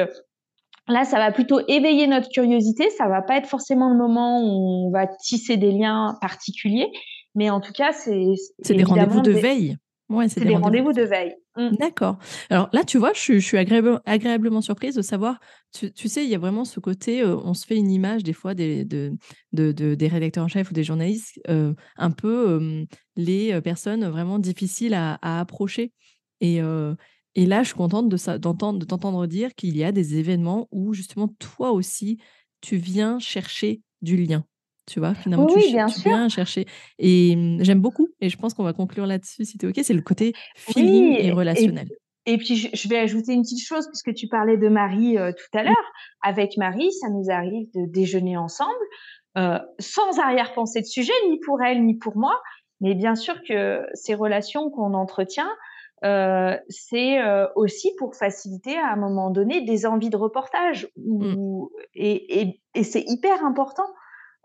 Là, ça va plutôt éveiller notre curiosité. Ça va pas être forcément le moment où on va tisser des liens particuliers, mais en tout cas, c'est c'est des rendez-vous de veille. Ouais, c'est des, rendez-vous de veille. Mmh. D'accord. Alors là, tu vois, je, suis agréablement surprise de savoir, tu, sais, il y a vraiment ce côté, euh, on se fait une image des fois des, de, des rédacteurs en chef ou des journalistes, euh, un peu les euh, personnes vraiment difficiles à, à approcher. Et, et là, je suis contente de, d'entendre, de t'entendre dire qu'il y a des événements où justement toi aussi, tu viens chercher du lien. Tu vois, finalement, oui, tu, bien tu viens chercher. Et mmh, j'aime beaucoup, et je pense qu'on va conclure là-dessus si tu es OK, c'est le côté feeling et relationnel. Et, puis, je, vais ajouter une petite chose, puisque tu parlais de Marie euh, tout à l'heure. Avec Marie, ça nous arrive de déjeuner ensemble, euh, sans arrière-pensée de sujet, ni pour elle, ni pour moi. Mais bien sûr que ces relations qu'on entretient, euh, c'est euh, aussi pour faciliter à un moment donné des envies de reportage. Mmh. et, et, et c'est hyper important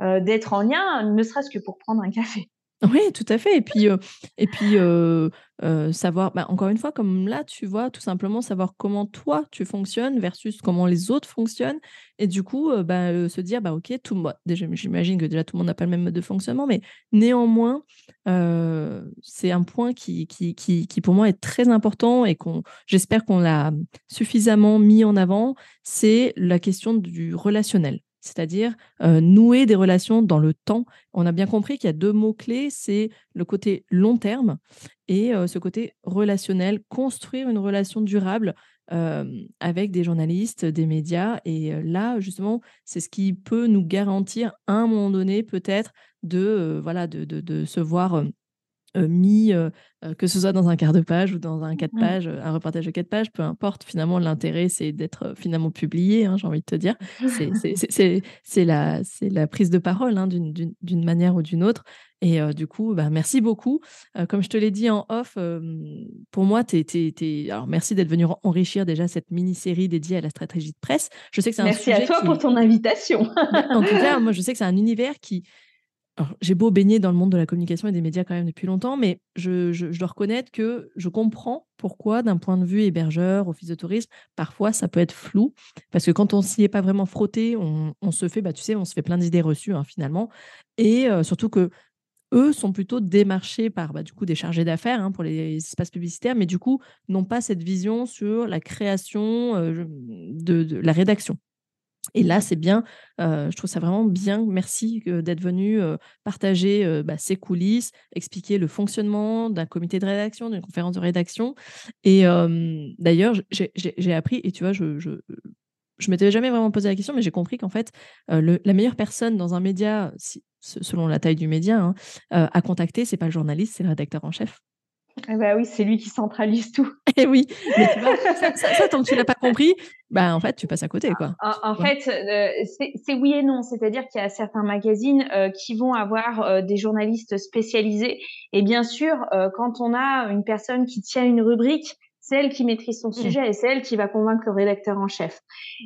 euh, d'être en lien, ne serait-ce que pour prendre un café. Oui, tout à fait. Et puis, euh, euh, savoir, bah, encore une fois, comme là, tu vois, tout simplement savoir comment toi tu fonctionnes versus comment les autres fonctionnent. Et du coup, bah, se dire, bah, ok, tout, bah, déjà, j'imagine que déjà tout le monde n'a pas le même mode de fonctionnement, mais néanmoins, c'est un point qui, qui, qui, qui, pour moi est très important et j'espère qu'on l'a suffisamment mis en avant. C'est la question du relationnel c'est-à-dire nouer des relations dans le temps. On a bien compris qu'il y a deux mots-clés, c'est le côté long terme et ce côté relationnel, construire une relation durable avec des journalistes, des médias. Et là, justement, c'est ce qui peut nous garantir à un moment donné peut-être de, voilà, de, de, se voir mis, que ce soit dans un quart de page ou dans un quatre mmh. pages, un reportage de quatre pages, peu importe. Finalement, l'intérêt, c'est d'être finalement publié, hein, j'ai envie de te dire. C'est la, la prise de parole hein, d'une manière ou d'une autre. Et du coup, bah, merci beaucoup. comme je te l'ai dit en off, pour moi, tu es, Alors, merci d'être venu enrichir déjà cette mini-série dédiée à la stratégie de presse. Je sais que c'est Merci à toi pour ton invitation. en tout cas, moi, je sais que c'est un univers qui, j'ai beau baigner dans le monde de la communication et des médias quand même depuis longtemps, mais je, dois reconnaître que je comprends pourquoi, d'un point de vue hébergeur, office de tourisme, parfois ça peut être flou, parce que quand on s'y est pas vraiment frotté, on, se fait, bah, tu sais, on se fait plein d'idées reçues hein, finalement, et euh, surtout que eux sont plutôt démarchés par bah, du coup des chargés d'affaires hein, pour les espaces publicitaires, mais du coup n'ont pas cette vision sur la création euh, de la rédaction. Et là, c'est bien, je trouve ça vraiment bien. Merci d'être venu partager bah, ces coulisses, expliquer le fonctionnement d'un comité de rédaction, d'une conférence de rédaction. Et d'ailleurs, j'ai appris, et tu vois, je, je, je m'étais jamais vraiment posé la question, mais j'ai compris qu'en fait, la meilleure personne dans un média, selon la taille du média, hein, à contacter, c'est pas le journaliste, c'est le rédacteur en chef. Ah bah oui, c'est lui qui centralise tout. Et eh oui, mais tu vois, ça, tant que tu l'as pas compris, bah en fait, tu passes à côté, quoi. En, fait, euh, c'est oui et non. C'est-à-dire qu'il y a certains magazines euh, qui vont avoir euh, des journalistes spécialisés. Et bien sûr, quand on a une personne qui tient une rubrique, c'est elle qui maîtrise son mmh. sujet et c'est elle qui va convaincre le rédacteur en chef.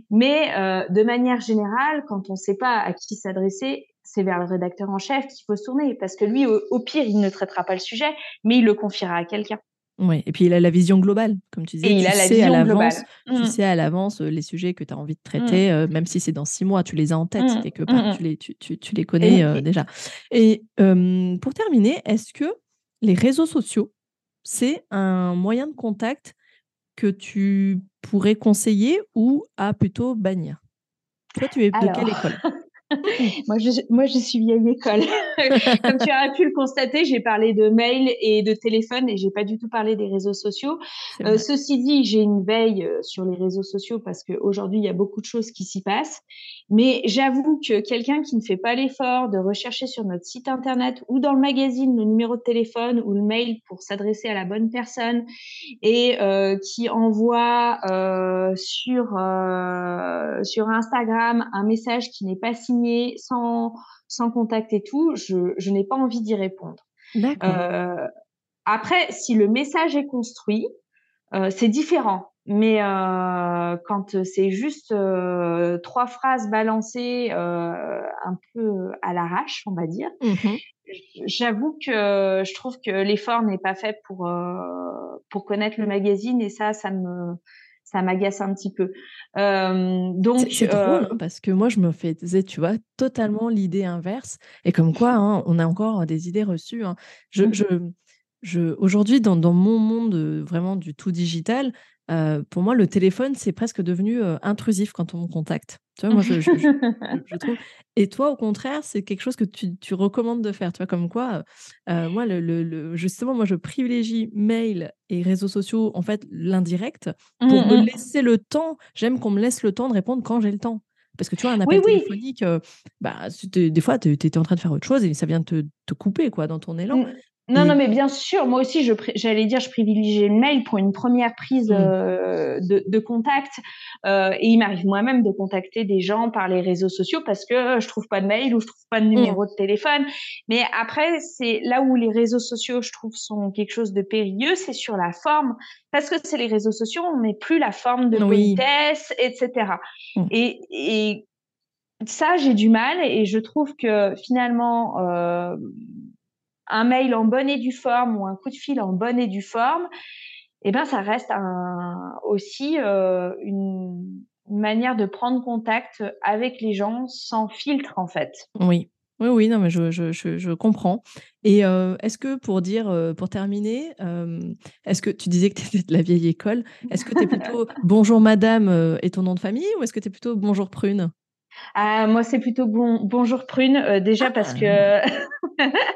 Mais de manière générale, quand on ne sait pas à qui s'adresser, c'est vers le rédacteur en chef qu'il faut se tourner parce que lui, au, pire, il ne traitera pas le sujet, mais il le confiera à quelqu'un. Oui, et puis il a la vision globale, comme tu disais. Et il a la vision globale. Tu mmh. sais à l'avance euh, les sujets que tu as envie de traiter, mmh. euh, même si c'est dans six mois, tu les as en tête, mmh. et que tu, les, tu, tu, les connais euh, déjà. Et pour terminer, est-ce que les réseaux sociaux, c'est un moyen de contact que tu pourrais conseiller ou à plutôt bannir? Toi, tu es de quelle école? moi, je, moi, je suis vieille école. Comme tu as pu le constater, j'ai parlé de mail et de téléphone et j'ai pas du tout parlé des réseaux sociaux. Euh, ceci dit, j'ai une veille euh, sur les réseaux sociaux parce qu'aujourd'hui, il y a beaucoup de choses qui s'y passent. Mais j'avoue que quelqu'un qui ne fait pas l'effort de rechercher sur notre site internet ou dans le magazine le numéro de téléphone ou le mail pour s'adresser à la bonne personne et euh, qui envoie euh, sur euh, sur Instagram un message qui n'est pas signé sans, sans contact et tout, je, je n'ai pas envie d'y répondre. Après, si le message est construit, c'est différent. Mais euh, quand c'est juste euh, trois phrases balancées euh, un peu à l'arrache, on va dire, mmh j'avoue que je trouve que l'effort n'est pas fait pour pour connaître le magazine et ça, ça me ça m'agace un petit peu. Euh, donc c'est drôle hein, parce que moi je me faisais, tu vois, totalement l'idée inverse et comme quoi hein, on a encore des idées reçues. Hein. Je, mmh. je, aujourd'hui dans, dans, mon monde vraiment du tout digital, euh, pour moi, le téléphone, c'est presque devenu euh, intrusif quand on me contacte. Tu vois, moi, je, trouve. Et toi, au contraire, c'est quelque chose que tu, tu, recommandes de faire. Tu vois, comme quoi, euh, moi, le, le, justement, moi, je privilégie mail et réseaux sociaux, en fait, l'indirect, pour mmh, me mmh. laisser le temps. J'aime qu'on me laisse le temps de répondre quand j'ai le temps. Parce que tu vois, un appel téléphonique, bah, des fois, tu étais en train de faire autre chose et ça vient te, te couper quoi, dans ton élan. Mmh. Non, non, mais bien sûr, moi aussi, j'allais dire, je privilégie le mail pour une première prise mmh. euh, de, contact. Euh, et il m'arrive moi-même de contacter des gens par les réseaux sociaux parce que je trouve pas de mail ou je trouve pas de mmh. numéro de téléphone. Mais après, c'est là où les réseaux sociaux, je trouve, sont quelque chose de périlleux, c'est sur la forme. Parce que c'est les réseaux sociaux, on met plus la forme de politesse, etc. Mmh. Et, et ça, j'ai du mal et je trouve que finalement, euh, un mail en bonne et due forme ou un coup de fil en bonne et due forme, eh ben ça reste un, aussi euh, une, manière de prendre contact avec les gens sans filtre en fait. Oui. Oui, oui, non, mais je, je, je, comprends. Et euh, est-ce que pour dire, euh, pour terminer, est-ce que tu disais que tu étais de la vieille école Est-ce que tu es plutôt bonjour madame et ton nom de famille ou est-ce que tu es plutôt bonjour prune? Ah, Moi, c'est plutôt bon, bonjour prune, déjà parce que ah.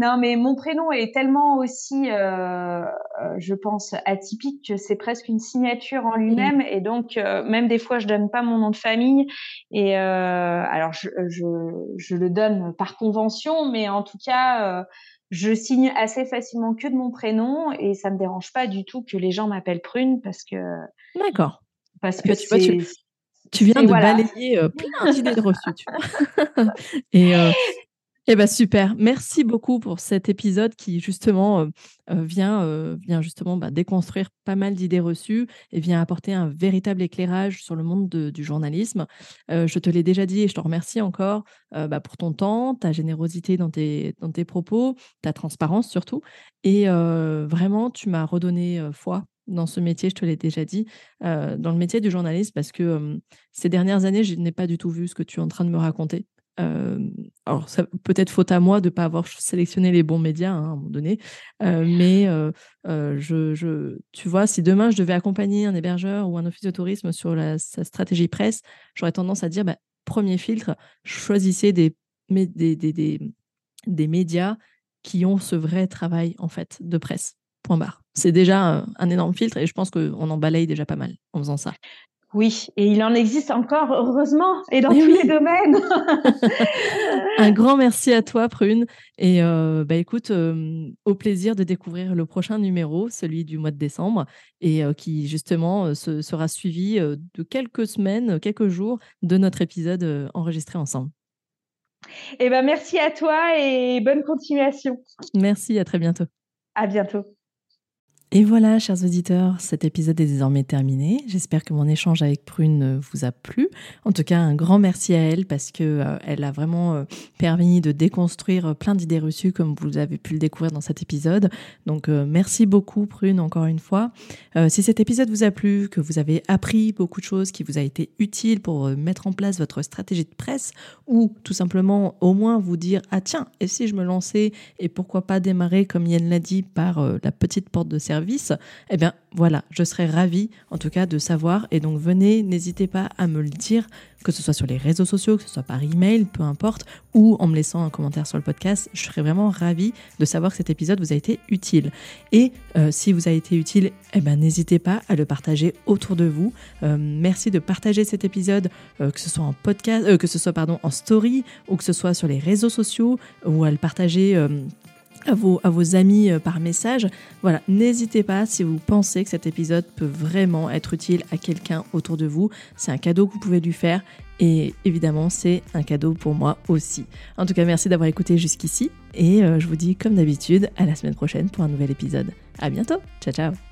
non, mais mon prénom est tellement aussi, euh, euh, je pense, atypique que c'est presque une signature en lui-même. Et donc, euh, même des fois, je donne pas mon nom de famille. Et alors, je, je, je, le donne par convention, mais en tout cas, je signe assez facilement que de mon prénom. Et ça me dérange pas du tout que les gens m'appellent Prune parce que. D'accord. Parce que tu, vois, tu, tu viens de balayer plein d'idées de reçues. Tu vois. et, eh ben super, merci beaucoup pour cet épisode qui justement euh, euh, vient, euh, vient justement bah, déconstruire pas mal d'idées reçues et vient apporter un véritable éclairage sur le monde du journalisme. je te l'ai déjà dit et je te remercie encore bah, pour ton temps, ta générosité dans tes, dans tes propos, ta transparence surtout. Et vraiment, tu m'as redonné foi dans ce métier, je te l'ai déjà dit, dans le métier du journalisme, parce que ces dernières années, je n'ai pas du tout vu ce que tu es en train de me raconter. Euh, alors, peut-être faute à moi de ne pas avoir sélectionné les bons médias hein, à un moment donné, euh, mais euh, je, je, tu vois, si demain je devais accompagner un hébergeur ou un office de tourisme sur la, sa stratégie presse, j'aurais tendance à dire bah, premier filtre, choisissez des, des, des, des, des médias qui ont ce vrai travail en fait de presse. Point barre. C'est déjà un énorme filtre et je pense qu'on en balaye déjà pas mal en faisant ça. Oui, et il en existe encore, heureusement, et dans tous les domaines. Un grand merci à toi, Prune. Et euh, bah, écoute, euh, au plaisir de découvrir le prochain numéro, celui du mois de décembre, et euh, qui justement sera suivi de quelques semaines, quelques jours de notre épisode enregistré ensemble. Eh ben, merci à toi et bonne continuation. Merci, à très bientôt. À bientôt. Et voilà, chers auditeurs, cet épisode est désormais terminé. J'espère que mon échange avec Prune vous a plu. En tout cas, un grand merci à elle parce que euh, elle a vraiment euh, permis de déconstruire plein d'idées reçues comme vous avez pu le découvrir dans cet épisode. Donc euh, merci beaucoup Prune encore une fois. si cet épisode vous a plu, que vous avez appris beaucoup de choses qui vous a été utile pour mettre en place votre stratégie de presse ou tout simplement au moins vous dire ah tiens, et si je me lançais et pourquoi pas démarrer comme Yann l'a dit par la petite porte de service eh bien voilà, je serais ravie en tout cas de savoir. Et donc venez, n'hésitez pas à me le dire, que ce soit sur les réseaux sociaux, que ce soit par email, peu importe, ou en me laissant un commentaire sur le podcast. Je serais vraiment ravie de savoir que cet épisode vous a été utile. Et euh, si vous a été utile, eh ben n'hésitez pas à le partager autour de vous. Euh, merci de partager cet épisode, euh, que ce soit en podcast, que ce soit pardon en story, ou que ce soit sur les réseaux sociaux, ou à le partager à vos, amis euh, par message. Voilà, n'hésitez pas si vous pensez que cet épisode peut vraiment être utile à quelqu'un autour de vous. C'est un cadeau que vous pouvez lui faire et évidemment, c'est un cadeau pour moi aussi. En tout cas, merci d'avoir écouté jusqu'ici et euh, je vous dis comme d'habitude à la semaine prochaine pour un nouvel épisode. À bientôt. Ciao ciao.